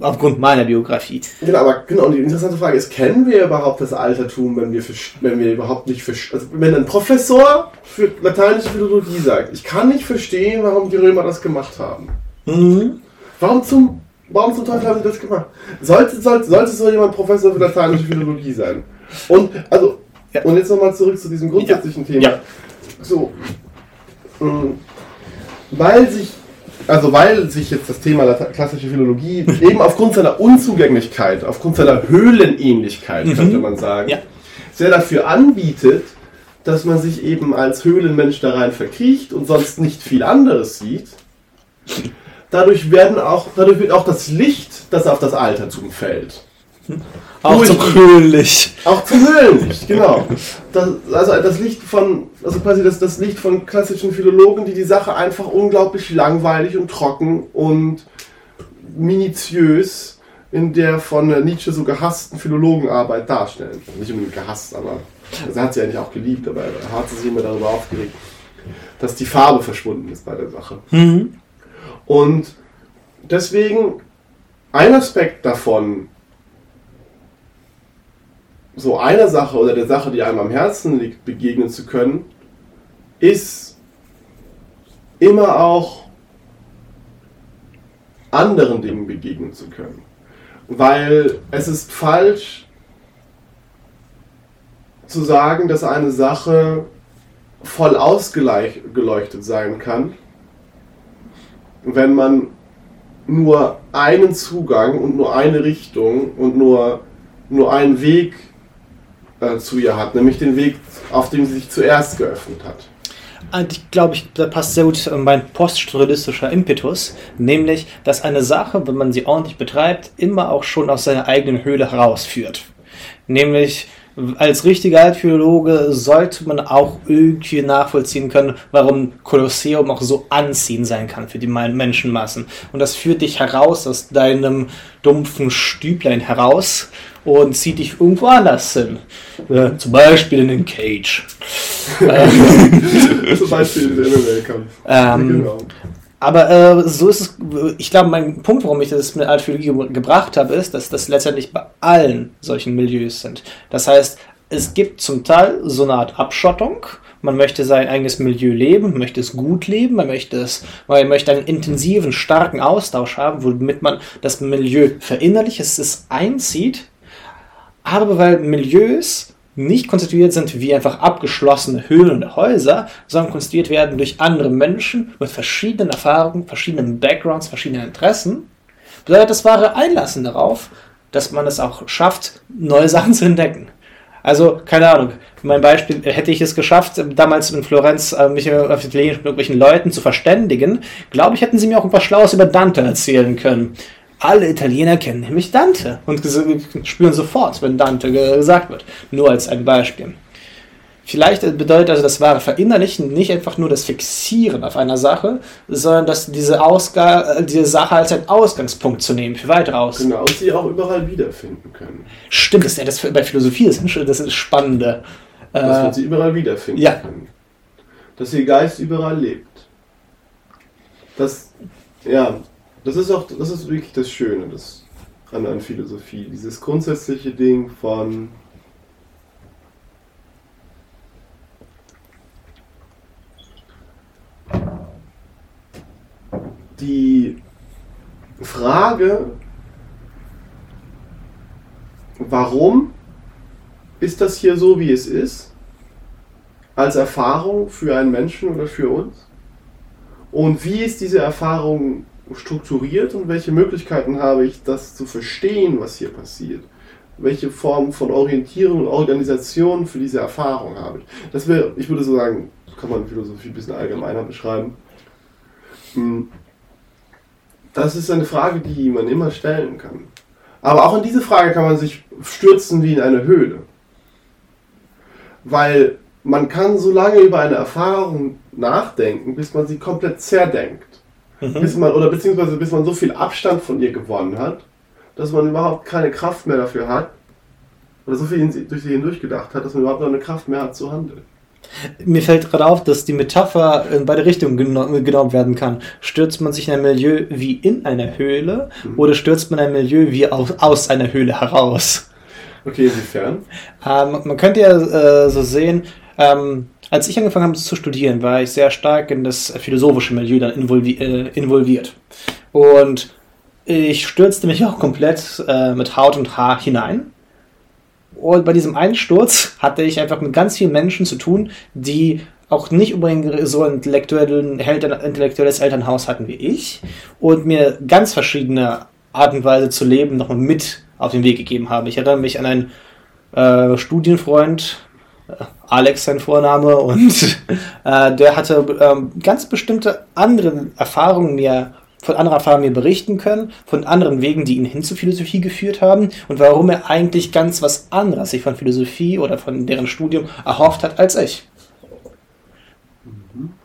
aufgrund meiner Biografie. Genau, aber genau, und die interessante Frage ist, kennen wir überhaupt das Altertum, wenn wir, wenn wir überhaupt nicht also wenn ein Professor für lateinische Philologie sagt, ich kann nicht verstehen, warum die Römer das gemacht haben. Mhm. Warum zum Warum zum Teufel haben sie das gemacht? Sollte, sollte, sollte so jemand Professor für lateinische Philologie sein? Und, also, ja. und jetzt nochmal zurück zu diesem grundsätzlichen ja. Thema. Ja. So, ähm, weil sich, also weil sich jetzt das Thema klassische Philologie eben aufgrund seiner Unzugänglichkeit, aufgrund seiner Höhlenähnlichkeit, mhm. könnte man sagen, ja. sehr dafür anbietet, dass man sich eben als Höhlenmensch da rein verkriecht und sonst nicht viel anderes sieht dadurch, werden auch, dadurch wird auch das Licht, das auf das Altertum fällt. Auch zum Höhlenlicht. Auch zum Höhlenlicht, genau. Das, also das Licht von, also quasi das, das Licht von klassischen Philologen, die die Sache einfach unglaublich langweilig und trocken und minutiös in der von Nietzsche so gehassten Philologenarbeit darstellen. Nicht unbedingt gehasst, aber also er hat sie eigentlich auch geliebt, aber er hat sich immer darüber aufgeregt, dass die Farbe verschwunden ist bei der Sache. Mhm. Und deswegen ein Aspekt davon, so einer Sache oder der Sache, die einem am Herzen liegt, begegnen zu können, ist immer auch anderen Dingen begegnen zu können. Weil es ist falsch zu sagen, dass eine Sache voll ausgeleuchtet sein kann, wenn man nur einen Zugang und nur eine Richtung und nur, nur einen Weg äh, zu ihr hat, nämlich den Weg, auf dem sie sich zuerst geöffnet hat. Ich glaube, ich, da passt sehr gut mein poststrukturalistischer Impetus, nämlich, dass eine Sache, wenn man sie ordentlich betreibt, immer auch schon aus seiner eigenen Höhle herausführt. Nämlich, als richtiger Altphilologe sollte man auch irgendwie nachvollziehen können, warum Kolosseum auch so anziehend sein kann für die Menschenmassen. Und das führt dich heraus aus deinem dumpfen Stüblein heraus und zieht dich irgendwo anders hin. Äh, zum Beispiel in den Cage. zum Beispiel in den MMA-Kampf. Ähm, genau. Aber äh, so ist es, ich glaube, mein Punkt, warum ich das mit Archäologie ge gebracht habe, ist, dass das letztendlich bei allen solchen Milieus sind. Das heißt, es gibt zum Teil so eine Art Abschottung. Man möchte sein eigenes Milieu leben, möchte es gut leben, man möchte es, man möchte einen intensiven, starken Austausch haben, womit man das Milieu verinnerlicht, es einzieht. Aber weil Milieus nicht konstituiert sind wie einfach abgeschlossene Höhlen und Häuser, sondern konstituiert werden durch andere Menschen mit verschiedenen Erfahrungen, verschiedenen Backgrounds, verschiedenen Interessen, bedeutet das wahre Einlassen darauf, dass man es auch schafft, neue Sachen zu entdecken. Also, keine Ahnung, mein Beispiel, hätte ich es geschafft, damals in Florenz äh, mich auf Italienisch mit irgendwelchen Leuten zu verständigen, glaube ich, hätten sie mir auch ein paar Schlaues über Dante erzählen können. Alle Italiener kennen nämlich Dante und spüren sofort, wenn Dante gesagt wird. Nur als ein Beispiel. Vielleicht bedeutet also das wahre Verinnerlichen nicht einfach nur das Fixieren auf einer Sache, sondern dass diese, Ausga diese Sache als einen Ausgangspunkt zu nehmen für weitere Ausgaben. Genau, und sie auch überall wiederfinden können. Stimmt, das das bei Philosophie das ist das Spannende. Dass man äh, sie überall wiederfinden ja. kann. Dass ihr Geist überall lebt. Das, ja, das ist auch, das ist wirklich das Schöne das, an, an Philosophie. Dieses grundsätzliche Ding von die Frage, warum ist das hier so, wie es ist, als Erfahrung für einen Menschen oder für uns? Und wie ist diese Erfahrung strukturiert und welche Möglichkeiten habe ich, das zu verstehen, was hier passiert? Welche Form von Orientierung und Organisation für diese Erfahrung habe ich? Das wäre, ich würde so sagen, kann man Philosophie ein bisschen allgemeiner beschreiben. Hm. Das ist eine Frage, die man immer stellen kann. Aber auch in diese Frage kann man sich stürzen wie in eine Höhle. Weil man kann so lange über eine Erfahrung nachdenken, bis man sie komplett zerdenkt. Mhm. Bis man, oder beziehungsweise bis man so viel Abstand von ihr gewonnen hat, dass man überhaupt keine Kraft mehr dafür hat, oder so viel durch sie hindurch gedacht hat, dass man überhaupt noch eine Kraft mehr hat zu handeln. Mir fällt gerade auf, dass die Metapher in beide Richtungen genommen werden kann. Stürzt man sich in ein Milieu wie in einer Höhle mhm. oder stürzt man ein Milieu wie aus, aus einer Höhle heraus? Okay, inwiefern? Ähm, man könnte ja äh, so sehen, ähm, als ich angefangen habe zu studieren, war ich sehr stark in das philosophische Milieu dann involvi äh, involviert. Und ich stürzte mich auch komplett äh, mit Haut und Haar hinein. Und bei diesem Einsturz hatte ich einfach mit ganz vielen Menschen zu tun, die auch nicht unbedingt so ein intellektuelles Elternhaus hatten wie ich und mir ganz verschiedene Art und Weise zu leben nochmal mit auf den Weg gegeben haben. Ich erinnere mich an einen äh, Studienfreund, Alex sein Vorname und äh, der hatte ähm, ganz bestimmte andere Erfahrungen mir von anderen Erfahrungen mir berichten können, von anderen Wegen, die ihn hin zur Philosophie geführt haben und warum er eigentlich ganz was anderes sich von Philosophie oder von deren Studium erhofft hat als ich.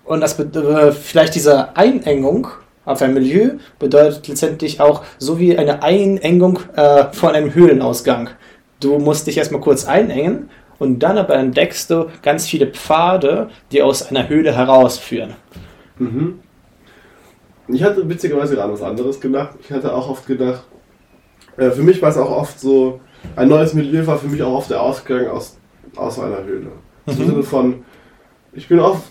Und das äh, vielleicht diese Einengung auf ein Milieu bedeutet letztendlich auch so wie eine Einengung äh, von einem Höhlenausgang. Du musst dich erstmal kurz einengen und dann aber entdeckst du ganz viele Pfade, die aus einer Höhle herausführen. Mhm. Ich hatte witzigerweise gerade was anderes gedacht. Ich hatte auch oft gedacht, äh, für mich war es auch oft so, ein neues Milieu war für mich auch oft der Ausgang aus, aus einer Höhle. Mhm. Im Sinne von, ich bin oft,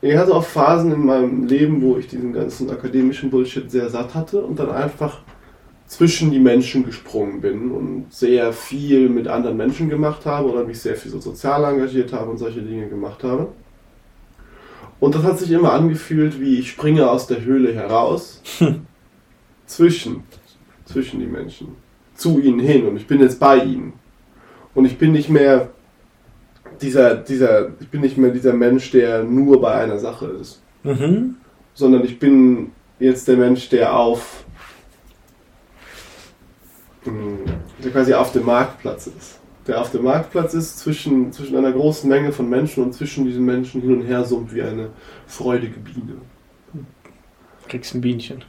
ich hatte auch Phasen in meinem Leben, wo ich diesen ganzen akademischen Bullshit sehr satt hatte und dann einfach zwischen die Menschen gesprungen bin und sehr viel mit anderen Menschen gemacht habe oder mich sehr viel so sozial engagiert habe und solche Dinge gemacht habe. Und das hat sich immer angefühlt, wie ich springe aus der Höhle heraus, zwischen, zwischen die Menschen, zu ihnen hin und ich bin jetzt bei ihnen. Und ich bin nicht mehr dieser, dieser, ich bin nicht mehr dieser Mensch, der nur bei einer Sache ist. Mhm. Sondern ich bin jetzt der Mensch, der auf der quasi auf dem Marktplatz ist. Der auf dem Marktplatz ist zwischen, zwischen einer großen Menge von Menschen und zwischen diesen Menschen hin und her summt wie eine freudige Biene. Kriegst ein Bienchen.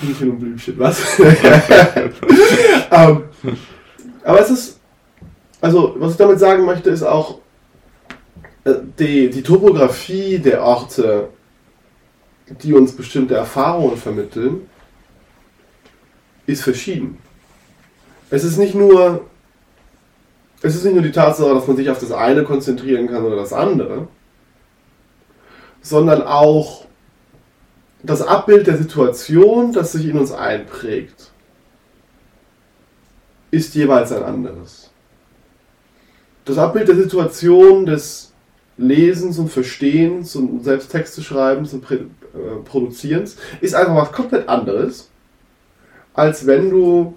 Bienchen und Blümchen, was? um, ähm, aber es ist, also was ich damit sagen möchte, ist auch, äh, die, die Topografie der Orte, die uns bestimmte Erfahrungen vermitteln, ist verschieden. Es ist nicht nur, es ist nicht nur die Tatsache, dass man sich auf das eine konzentrieren kann oder das andere, sondern auch das Abbild der Situation, das sich in uns einprägt, ist jeweils ein anderes. Das Abbild der Situation des Lesens und Verstehens und selbst Texte schreibens und äh, Produzierens ist einfach was komplett anderes, als wenn du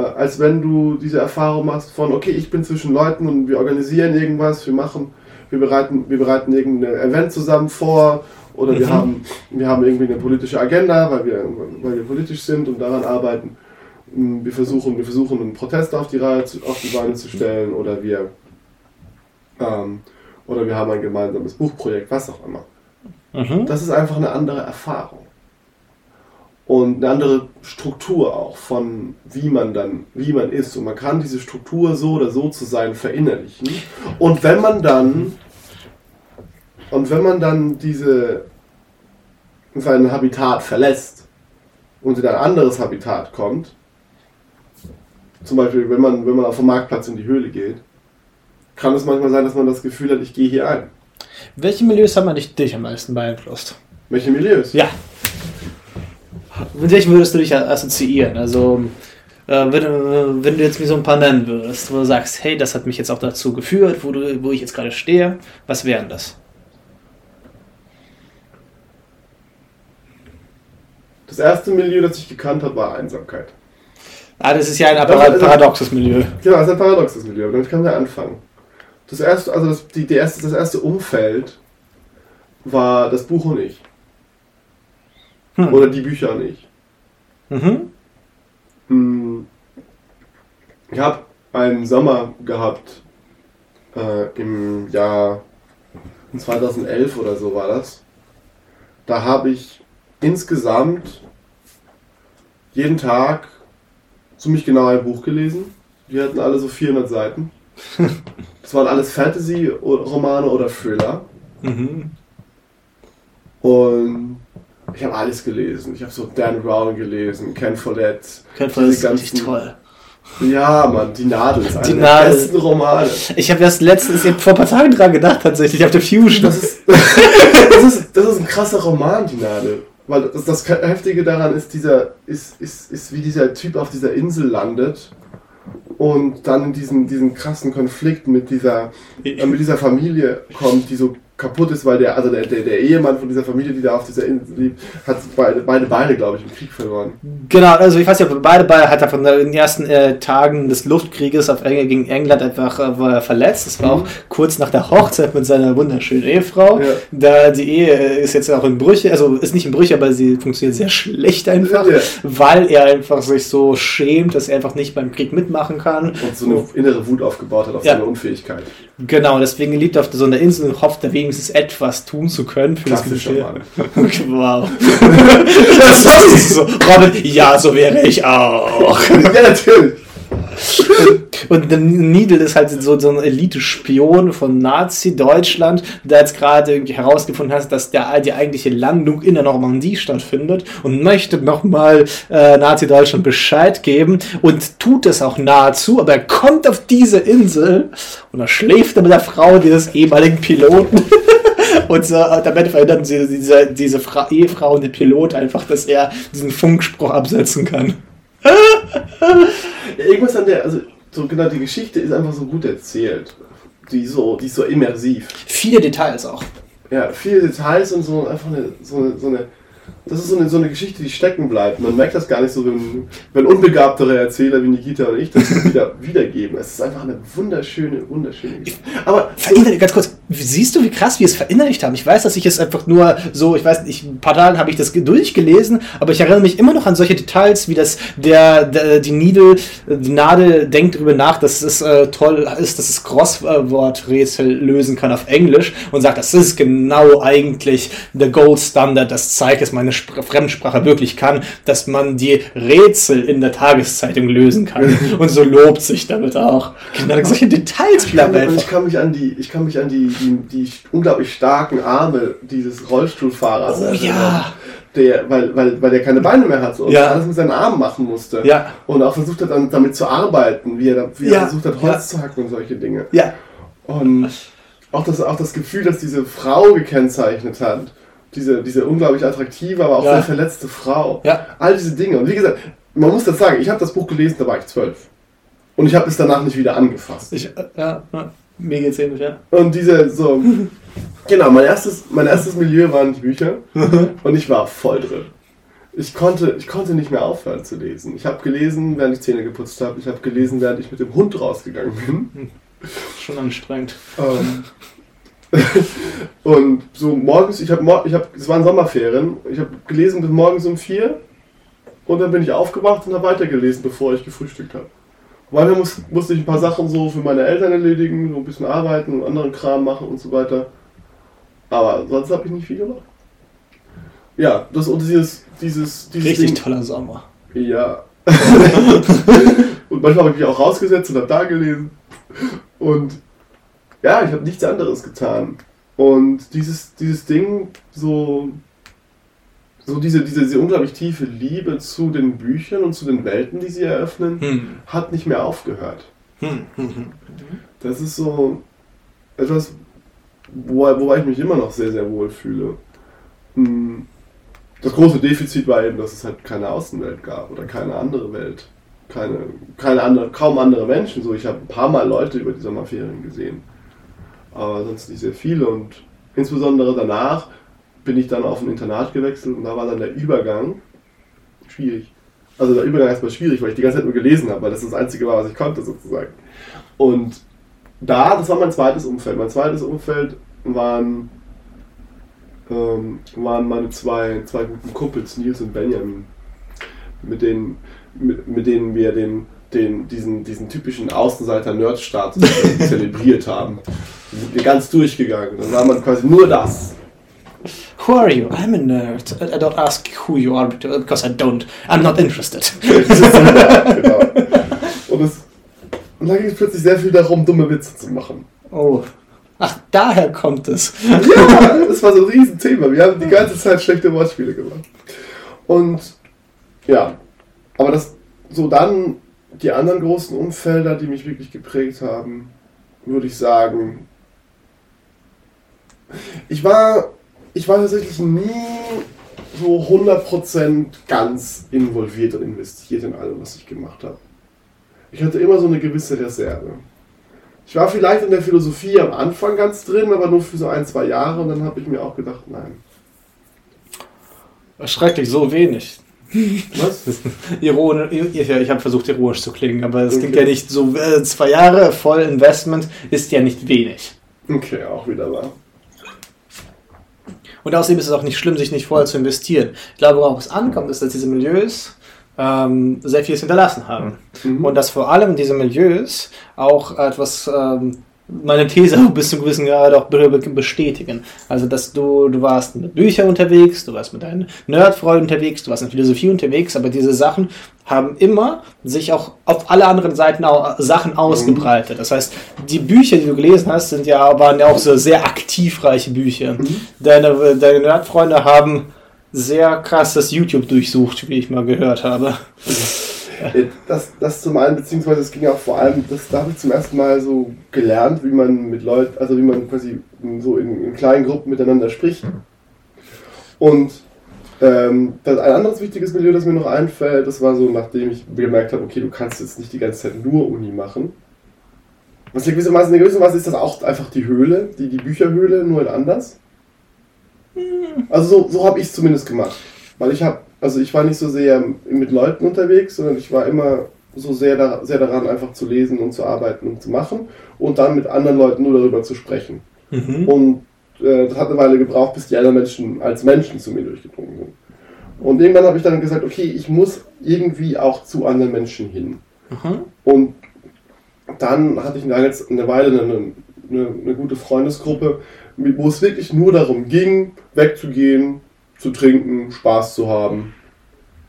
als wenn du diese Erfahrung machst von, okay, ich bin zwischen Leuten und wir organisieren irgendwas, wir machen, wir bereiten, wir bereiten irgendein Event zusammen vor oder wir, mhm. haben, wir haben irgendwie eine politische Agenda, weil wir, weil wir politisch sind und daran arbeiten. Mm, wir versuchen, wir versuchen einen Protest auf die Reihe, auf die Beine zu stellen oder wir, ähm, oder wir haben ein gemeinsames Buchprojekt, was auch immer. Mhm. Das ist einfach eine andere Erfahrung und eine andere Struktur auch von wie man dann, wie man ist. Und man kann diese Struktur so oder so zu sein verinnerlichen. Und wenn man dann, und wenn man dann diese, sein Habitat verlässt und in ein anderes Habitat kommt, zum Beispiel wenn man, wenn man auf dem Marktplatz in die Höhle geht, kann es manchmal sein, dass man das Gefühl hat, ich gehe hier ein. Welche Milieus haben dich, dich am meisten beeinflusst? Welche Milieus? Ja. Mit welchem würdest du dich assoziieren? Also, äh, wenn, äh, wenn, du jetzt mir so ein paar nennen würdest, wo du sagst, hey, das hat mich jetzt auch dazu geführt, wo, du, wo ich jetzt gerade stehe, was wären das? Das erste Milieu, das ich gekannt habe, war Einsamkeit. Ah, das ist ja ein paradoxes Milieu. Genau, das ist ein paradoxes Milieu, aber damit können wir anfangen. Das erste, also das, die, die erste, das erste Umfeld war das Buch und ich. Hm. Oder die Bücher nicht. Mhm. Hm. Ich habe einen Sommer gehabt äh, im Jahr 2011 oder so war das. Da habe ich insgesamt jeden Tag ziemlich genau ein Buch gelesen. Die hatten alle so 400 Seiten. Das waren alles Fantasy-Romane oder Thriller. Mhm. Und ich habe alles gelesen. Ich habe so Dan Brown gelesen, Ken Follett. Ken Follett ist ganzen, richtig toll. Ja, Mann, die Nadel ist einer der besten Romane. Ich habe erst letztens, ich vor ein paar Tagen dran gedacht, tatsächlich, auf der Fusion. Das ist, das ist, das ist ein krasser Roman, die Nadel. Weil das, das Heftige daran ist, dieser, ist, ist, ist, wie dieser Typ auf dieser Insel landet und dann in diesen, diesen krassen Konflikt mit dieser, äh, mit dieser Familie kommt, die so kaputt ist, weil der, also der, der, der, Ehemann von dieser Familie, die da auf dieser Insel lebt, hat beide, beide Beine, glaube ich, im Krieg verloren. Genau, also ich weiß nicht, ob beide Beine hat er von den ersten äh, Tagen des Luftkrieges auf gegen England einfach äh, verletzt. Das war mhm. auch kurz nach der Hochzeit mit seiner wunderschönen Ehefrau. Ja. Da die Ehe äh, ist jetzt auch in Brüche, also ist nicht in Brüche, aber sie funktioniert sehr schlecht einfach, ja. weil er einfach sich so schämt, dass er einfach nicht beim Krieg mitmachen kann. Und so eine innere Wut aufgebaut hat auf ja. seine Unfähigkeit. Genau, deswegen lebt er auf so einer Insel und hofft, wegen wenigstens etwas tun zu können für das Klischee. Mann. Wow. das ist so. Robin, ja, so wäre ich auch. ja, natürlich. Und Needle ist halt so, so ein Elite-Spion von Nazi-Deutschland, der jetzt gerade irgendwie herausgefunden hat, dass der, die eigentliche Landung in der Normandie stattfindet und möchte nochmal äh, Nazi-Deutschland Bescheid geben und tut es auch nahezu, aber er kommt auf diese Insel und da schläft er mit der Frau dieses ehemaligen Piloten. Und so, damit verhindern sie diese, diese Fra Ehefrau und der Pilot einfach, dass er diesen Funkspruch absetzen kann. Ja, irgendwas an der, also so genau die Geschichte ist einfach so gut erzählt. Die ist so, die ist so immersiv. Viele Details auch. Ja, viele Details und so einfach eine, so eine, so eine das ist so eine, so eine Geschichte, die stecken bleibt. Man merkt das gar nicht so, wenn, wenn unbegabtere Erzähler wie Nikita und ich das wieder wiedergeben. Es ist einfach eine wunderschöne, wunderschöne Geschichte. Aber Verinnerlicht, ganz kurz, siehst du, wie krass wir es verinnerlicht haben? Ich weiß, dass ich es einfach nur so, ich weiß nicht, ein paar Tagen habe ich das durchgelesen, aber ich erinnere mich immer noch an solche Details, wie das, der, der die Needle, die Nadel denkt darüber nach, dass es äh, toll ist, dass es Crosswort-Rätsel lösen kann auf Englisch und sagt, das ist genau eigentlich der Gold Standard, das zeigt, dass meine Spr Fremdsprache wirklich kann, dass man die Rätsel in der Tageszeitung lösen kann. und so lobt sich damit auch. Genau, solche Details bleiben ich kann mich an die, ich kann mich an die, die, die unglaublich starken Arme dieses Rollstuhlfahrers Oh ja. Der, weil, weil, weil der keine Beine mehr hat und Ja. alles mit seinen Armen machen musste. Ja. Und auch versucht hat, dann, damit zu arbeiten, wie er, da- wie Ja. er versucht hat, Holz Ja. zu hacken und solche Dinge. Ja. Und auch das, auch das Gefühl, dass diese Frau gekennzeichnet hat. Diese, diese unglaublich attraktive, aber auch sehr verletzte Frau. Ja. All diese Dinge. Und wie gesagt, man muss das sagen, ich habe das Buch gelesen, da war ich zwölf. Und ich habe es danach nicht wieder angefasst. Ich, äh, ja, ja, mir geht's ähnlich, ja. Und diese, so. genau, mein erstes, mein erstes Milieu waren die Bücher. und ich war voll drin. Ich konnte, ich konnte nicht mehr aufhören zu lesen. Ich habe gelesen, während ich Zähne geputzt habe. Ich habe gelesen, während ich mit dem Hund rausgegangen bin. Schon anstrengend. Ähm, und so morgens, ich habe, ich hab, es waren Sommerferien, ich habe gelesen bis morgens um vier und dann bin ich aufgewacht und habe weitergelesen, bevor ich gefrühstückt habe. Weil muss, musste ich ein paar Sachen so für meine Eltern erledigen, so ein bisschen arbeiten und anderen Kram machen und so weiter. Aber sonst habe ich nicht viel gemacht. Ja, das und dieses, dieses, dieses Richtig Ding- toller Sommer. ja. und manchmal habe ich mich auch rausgesetzt und habe da gelesen. Und ja, ich habe nichts anderes getan. Und dieses, dieses Ding, so, so diese, diese, diese unglaublich tiefe Liebe zu den Büchern und zu den Welten, die sie eröffnen, Hm. hat nicht mehr aufgehört. Hm. Hm. hm. Das ist so etwas, wo, wobei ich mich immer noch sehr, sehr wohl fühle. Hm, Das große Defizit war eben, dass es halt keine Außenwelt gab oder keine andere Welt. Keine, keine andere, kaum andere Menschen. So, ich habe ein paar Mal Leute über die Sommerferien gesehen. Aber sonst nicht sehr viele. Und insbesondere danach bin ich dann auf ein Internat gewechselt und da war dann der Übergang schwierig. Also der Übergang erstmal schwierig, weil ich die ganze Zeit nur gelesen habe, weil das das Einzige war, was ich konnte sozusagen. Und da, das war mein zweites Umfeld. Mein zweites Umfeld waren, ähm, waren meine zwei, zwei guten Kumpels, Nils und Benjamin, mit denen, mit, mit denen wir den, den, diesen, diesen typischen Außenseiter-Nerd-Status zelebriert haben. Da sind wir ganz durchgegangen. Dann war man quasi nur das. Who are you? I'm a nerd. I I don't ask who you are because I don't. I'm not interested. genau. Und, es, und dann ging es plötzlich sehr viel darum, dumme Witze zu machen. Oh. Ach, daher kommt es. Ja, das war so ein Riesenthema. Wir haben die ganze Zeit schlechte Wortspiele gemacht. Und ja, aber das so dann die anderen großen Umfelder, die mich wirklich geprägt haben, würde ich sagen, ich war, ich war tatsächlich nie so 100% ganz involviert und investiert in allem, was ich gemacht habe. Ich hatte immer so eine gewisse Reserve. Ich war vielleicht in der Philosophie am Anfang ganz drin, aber nur für so ein, zwei Jahre und dann habe ich mir auch gedacht, nein. Schrecklich, so wenig. Was? Ironisch, ich, ich habe versucht, ironisch zu klingen, aber es klingt Okay. ja nicht so. Äh, zwei Jahre voll Investment ist ja nicht wenig. Okay, auch wieder wahr. Und außerdem ist es auch nicht schlimm, sich nicht vorher zu investieren. Ich glaube, worauf es ankommt, ist, dass diese Milieus ähm, sehr vieles hinterlassen haben. Mhm. Und dass vor allem diese Milieus auch etwas ähm, meine These auch bis zu einem gewissen Grad auch bestätigen. Also, dass du, du warst mit Büchern unterwegs, du warst mit deinen Nerdfreunden unterwegs, du warst in Philosophie unterwegs, aber diese Sachen haben immer sich auch auf alle anderen Seiten auch Sachen ausgebreitet. Das heißt, die Bücher, die du gelesen hast, sind ja, waren ja auch so sehr aktivreiche Bücher. Mhm. Deine, deine Nerdfreunde haben sehr krass das YouTube durchsucht, wie ich mal gehört habe. Das, das zum einen, beziehungsweise es ging auch vor allem, das da habe ich zum ersten Mal so gelernt, wie man mit Leuten, also wie man quasi so in, in kleinen Gruppen miteinander spricht. Und ähm, ein anderes wichtiges Milieu, das mir noch einfällt, das war so, nachdem ich gemerkt habe, okay, du kannst jetzt nicht die ganze Zeit nur Uni machen. Was in gewissermaßen, in gewissermaßen ist das auch einfach die Höhle, die, die Bücherhöhle, nur in anders. Also so, so habe ich es zumindest gemacht. Weil ich habe, also ich war nicht so sehr mit Leuten unterwegs, sondern ich war immer so sehr, da, sehr daran, einfach zu lesen und zu arbeiten und zu machen und dann mit anderen Leuten nur darüber zu sprechen. Mhm. Und äh, das hat eine Weile gebraucht, bis die anderen Menschen als Menschen zu mir durchgedrungen sind. Und irgendwann habe ich dann gesagt, okay, ich muss irgendwie auch zu anderen Menschen hin. Mhm. Und dann hatte ich jetzt eine Weile eine, eine, eine gute Freundesgruppe, wo es wirklich nur darum ging, wegzugehen, zu trinken, Spaß zu haben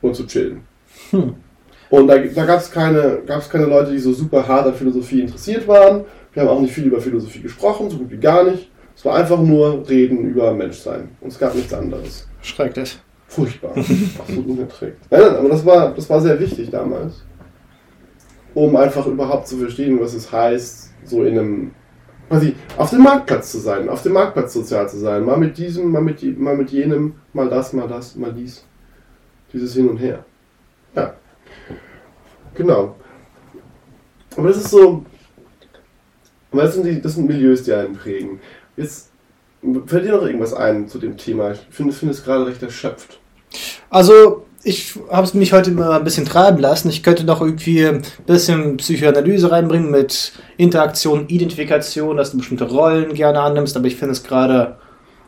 und zu chillen. Hm. Und da, da gab es keine, keine Leute, die so super hart an Philosophie interessiert waren. Wir haben auch nicht viel über Philosophie gesprochen, so gut wie gar nicht. Es war einfach nur Reden über Menschsein. Und es gab nichts anderes. Schrecklich. Furchtbar. Absolut unerträglich. Nein, nein, aber das war, das war sehr wichtig damals. Um einfach überhaupt zu verstehen, was es heißt, so in einem quasi auf dem Marktplatz zu sein, auf dem Marktplatz sozial zu sein. Mal mit diesem, mal mit, mal mit jenem, mal das, mal das, mal dies. Dieses Hin und Her. Ja. Genau. Aber das ist so. Das sind, die, das sind Milieus, die einen prägen. Jetzt fällt dir noch irgendwas ein zu dem Thema? Ich finde, finde es gerade recht erschöpft. Also, ich habe es mich heute mal ein bisschen treiben lassen. Ich könnte noch irgendwie ein bisschen Psychoanalyse reinbringen mit Interaktion, Identifikation, dass du bestimmte Rollen gerne annimmst, aber ich finde es gerade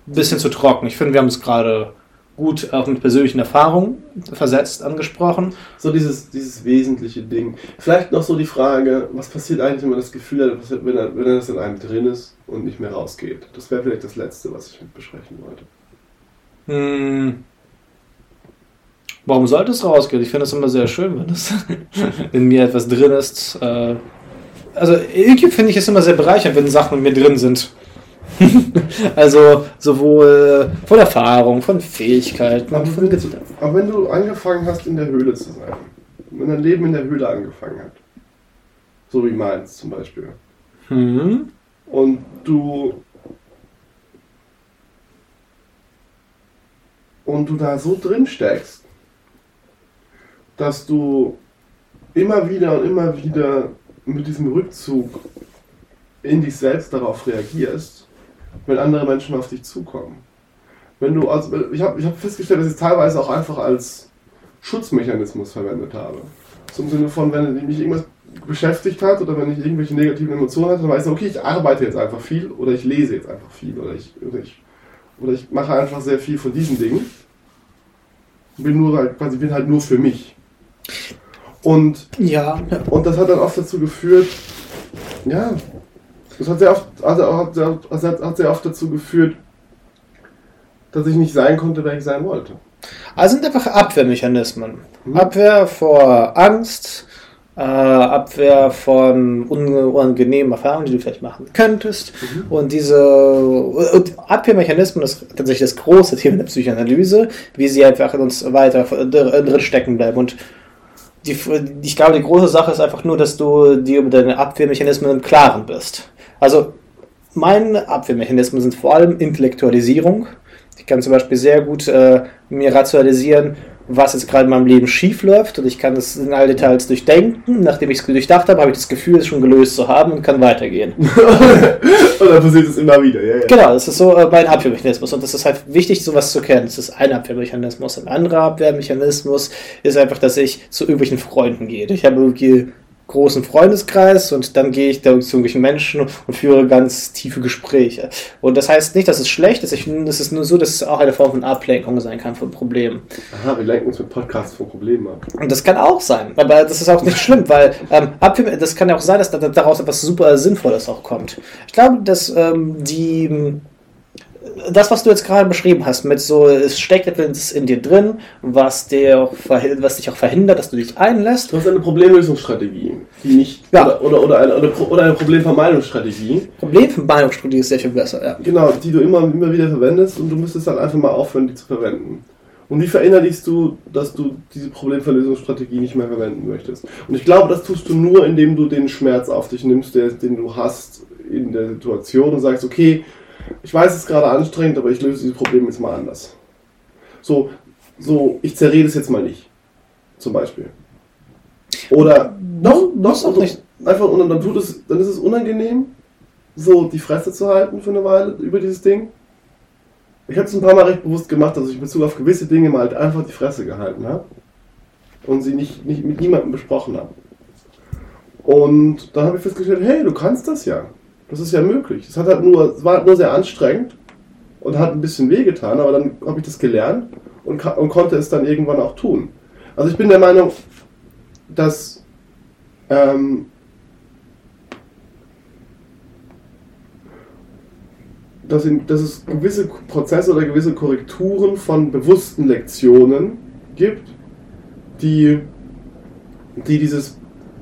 ein bisschen zu trocken. Ich finde, wir haben es gerade gut auch mit persönlichen Erfahrungen versetzt angesprochen. So dieses, dieses wesentliche Ding. Vielleicht noch so die Frage, was passiert eigentlich, wenn man das Gefühl hat, wenn, er, wenn das in einem drin ist und nicht mehr rausgeht? Das wäre vielleicht das Letzte, was ich mit besprechen wollte. Hm. Warum sollte es rausgehen? Ich finde es immer sehr schön, wenn es in mir etwas drin ist. Äh, also irgendwie finde ich es immer sehr bereichernd, wenn Sachen in mir drin sind. also sowohl von Erfahrung, von Fähigkeiten. Aber, von wenn, aber wenn du angefangen hast, in der Höhle zu sein, wenn dein Leben in der Höhle angefangen hat, so wie meins zum Beispiel, hm. und du und du da so drin steckst, dass du immer wieder und immer wieder mit diesem Rückzug in dich selbst darauf reagierst, wenn andere Menschen auf dich zukommen. Wenn du, also ich habe ich hab festgestellt, dass ich es teilweise auch einfach als Schutzmechanismus verwendet habe. Zum Sinne von, wenn mich irgendwas beschäftigt hat oder wenn ich irgendwelche negativen Emotionen hatte, dann weiß ich, okay, ich arbeite jetzt einfach viel oder ich lese jetzt einfach viel oder ich, oder ich, oder ich mache einfach sehr viel von diesen Dingen. Bin nur halt, quasi bin halt nur für mich. Und, ja. und das hat dann oft dazu geführt, ja, das hat sehr oft, also hat, sehr, also hat sehr oft dazu geführt, dass ich nicht sein konnte, wer ich sein wollte. Also sind einfach Abwehrmechanismen. Mhm. Abwehr vor Angst, äh, Abwehr von unangenehmen Erfahrungen, die du vielleicht machen könntest. Mhm. Und diese und Abwehrmechanismen ist tatsächlich das große Thema der Psychoanalyse, wie sie einfach in uns weiter drin stecken bleiben. Und die, ich glaube, die große Sache ist einfach nur, dass du dir über deine Abwehrmechanismen im Klaren bist. Also, meine Abwehrmechanismen sind vor allem Intellektualisierung. Ich kann zum Beispiel sehr gut äh, mir rationalisieren, was jetzt gerade in meinem Leben schief läuft und ich kann es in alle Details durchdenken. Nachdem ich es durchdacht habe, habe ich das Gefühl, es schon gelöst zu haben und kann weitergehen. und dann passiert es immer wieder, ja, ja. Genau, das ist so äh, mein Abwehrmechanismus und das ist halt wichtig, sowas zu kennen. Das ist ein Abwehrmechanismus. Ein anderer Abwehrmechanismus ist einfach, dass ich zu irgendwelchen Freunden gehe. Ich habe irgendwie großen Freundeskreis und dann gehe ich da zu irgendwelchen Menschen und führe ganz tiefe Gespräche. Und das heißt nicht, dass es schlecht ist. Ich es ist nur so, dass es auch eine Form von Ablenkung sein kann von Problemen. Aha, wir lenken uns mit Podcasts von Problemen ab. Und das kann auch sein. Aber das ist auch nicht schlimm, weil ähm, das kann ja auch sein, dass daraus etwas super Sinnvolles auch kommt. Ich glaube, dass ähm, die das, was du jetzt gerade beschrieben hast, mit so, es steckt etwas in dir drin, was, dir was dich auch verhindert, dass du dich einlässt. Du hast eine Problemlösungsstrategie, die nicht, ja. oder, oder, oder, eine, oder eine Problemvermeidungsstrategie. Problemvermeidungsstrategie ist sehr viel besser, ja. Genau, die du immer, immer wieder verwendest und du müsstest dann einfach mal aufhören, die zu verwenden. Und wie verinnerlichst du, dass du diese Problemverlösungsstrategie nicht mehr verwenden möchtest? Und ich glaube, das tust du nur, indem du den Schmerz auf dich nimmst, den du hast in der Situation und sagst, okay, ich weiß, es ist gerade anstrengend, aber ich löse dieses Problem jetzt mal anders. So, so ich zerrede es jetzt mal nicht. Zum Beispiel. Oder doch, doch, auch nicht. Einfach, und dann tut es, dann ist es unangenehm, so die Fresse zu halten für eine Weile über dieses Ding. Ich habe es ein paar Mal recht bewusst gemacht, dass ich in Bezug auf gewisse Dinge mal halt einfach die Fresse gehalten habe und sie nicht, nicht mit niemandem besprochen habe. Und dann habe ich festgestellt, hey, du kannst das ja. Das ist ja möglich. Es hat halt nur, war nur sehr anstrengend und hat ein bisschen wehgetan, aber dann habe ich das gelernt und, und konnte es dann irgendwann auch tun. Also ich bin der Meinung, dass ähm, dass, in, dass es gewisse Prozesse oder gewisse Korrekturen von bewussten Lektionen gibt, die, die dieses,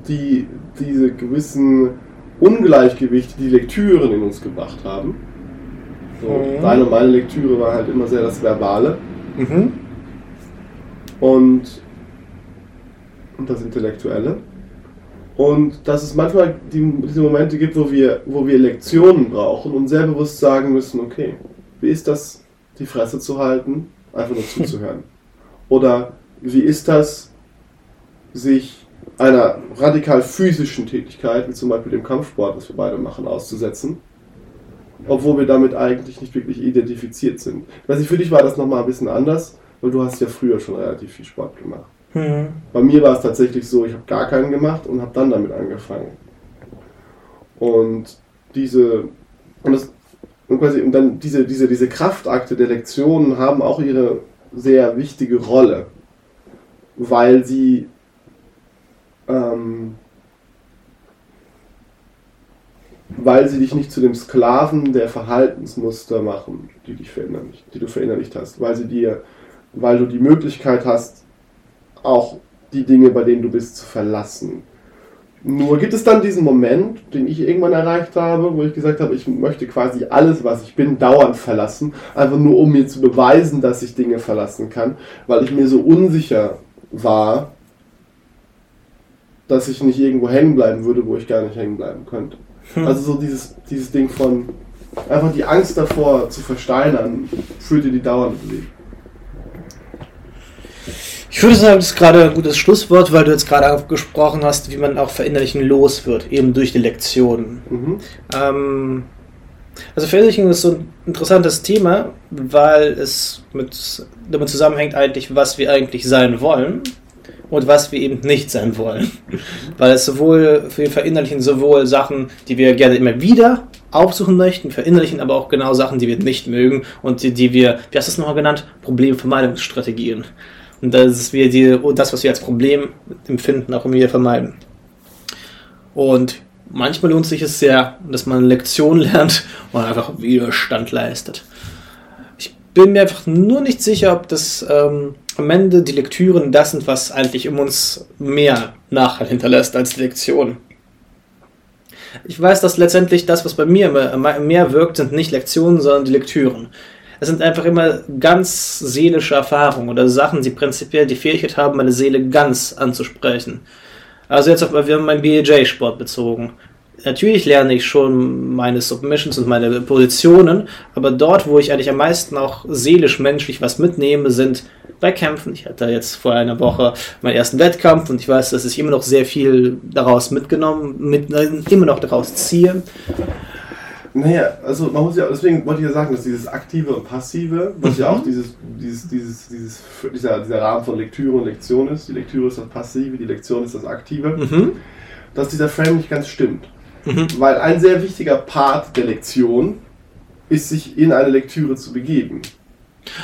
die diese gewissen Ungleichgewichte, die Lektüren in uns gebracht haben. So, mhm. Deine und meine Lektüre war halt immer sehr das Verbale. Mhm. Und, und das Intellektuelle. Und dass es manchmal die, diese Momente gibt, wo wir, wo wir Lektionen brauchen und sehr bewusst sagen müssen, okay, wie ist das, die Fresse zu halten, einfach nur zuzuhören? Oder wie ist das, sich einer radikal physischen Tätigkeit, wie zum Beispiel dem Kampfsport, was wir beide machen, auszusetzen. Obwohl wir damit eigentlich nicht wirklich identifiziert sind. Ich weiß nicht, für dich war das nochmal ein bisschen anders, weil du hast ja früher schon relativ viel Sport gemacht. Mhm. Bei mir war es tatsächlich so, ich habe gar keinen gemacht und habe dann damit angefangen. Und diese, und, das, und, quasi, und dann diese, diese, diese Kraftakte der Lektionen haben auch ihre sehr wichtige Rolle, weil sie ähm, weil sie dich nicht zu dem Sklaven der Verhaltensmuster machen, die, dich verinnerlicht, die du verinnerlicht hast, weil sie dir, weil du die Möglichkeit hast, auch die Dinge, bei denen du bist, zu verlassen. Nur gibt es dann diesen Moment, den ich irgendwann erreicht habe, wo ich gesagt habe, ich möchte quasi alles, was ich bin, dauernd verlassen, einfach nur um mir zu beweisen, dass ich Dinge verlassen kann, weil ich mir so unsicher war, dass ich nicht irgendwo hängen bleiben würde, wo ich gar nicht hängen bleiben könnte. Hm. Also so dieses, dieses Ding von einfach die Angst davor zu versteinern, führt dir die dauernde Bewegung. Ich würde sagen, das ist gerade ein gutes Schlusswort, weil du jetzt gerade gesprochen hast, wie man auch verinnerlichen los wird, eben durch die Lektionen. Mhm. Ähm, also Verinnerlichen ist so ein interessantes Thema, weil es mit, damit zusammenhängt eigentlich, was wir eigentlich sein wollen und was wir eben nicht sein wollen. Weil es sowohl, wir verinnerlichen sowohl Sachen, die wir gerne immer wieder aufsuchen möchten, verinnerlichen aber auch genau Sachen, die wir nicht mögen und die, die wir, wie hast du es nochmal genannt? Problemvermeidungsstrategien. Und das ist wir die, das, was wir als Problem empfinden, auch immer wieder vermeiden. Und manchmal lohnt sich es sehr, dass man eine Lektion lernt und einfach Widerstand leistet. Ich bin mir einfach nur nicht sicher, ob das ähm, am Ende die Lektüren das sind, was eigentlich in uns mehr Nachhall hinterlässt als Lektion. Ich weiß, dass letztendlich das, was bei mir mehr wirkt, sind nicht Lektionen, sondern die Lektüren. Es sind einfach immer ganz seelische Erfahrungen oder Sachen, die prinzipiell die Fähigkeit haben, meine Seele ganz anzusprechen. Also jetzt auf meinen BAJ-Sport bezogen natürlich lerne ich schon meine Submissions und meine Positionen, aber dort, wo ich eigentlich am meisten auch seelisch, menschlich was mitnehme, sind bei Kämpfen. Ich hatte jetzt vor einer Woche meinen ersten Wettkampf und ich weiß, dass ich immer noch sehr viel daraus mitgenommen, mit, immer noch daraus ziehe. Naja, also man muss ja, deswegen wollte ich ja sagen, dass dieses Aktive und Passive, was ja Mhm. auch dieses, dieses, dieses, dieses, dieser, dieser Rahmen von Lektüre und Lektion ist, die Lektüre ist das Passive, die Lektion ist das Aktive, Mhm. dass dieser Frame nicht ganz stimmt. Mhm. Weil ein sehr wichtiger Part der Lektion ist, sich in eine Lektüre zu begeben.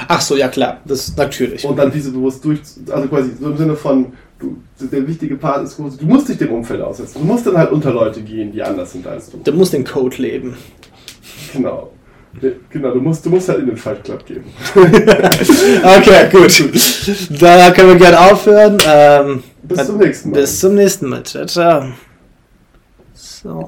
Ach so, ja klar, das natürlich. Und dann diese bewusst durch, also quasi so im Sinne von, du, der wichtige Part ist, du musst dich dem Umfeld aussetzen. Du musst dann halt unter Leute gehen, die anders sind als du. du musst den Code leben. Genau. Genau, du musst, du musst halt in den Fight Club gehen. Okay, gut. Da können wir gerne aufhören. Ähm, Bis zum nächsten Mal. bis zum nächsten Mal. Ciao, ciao.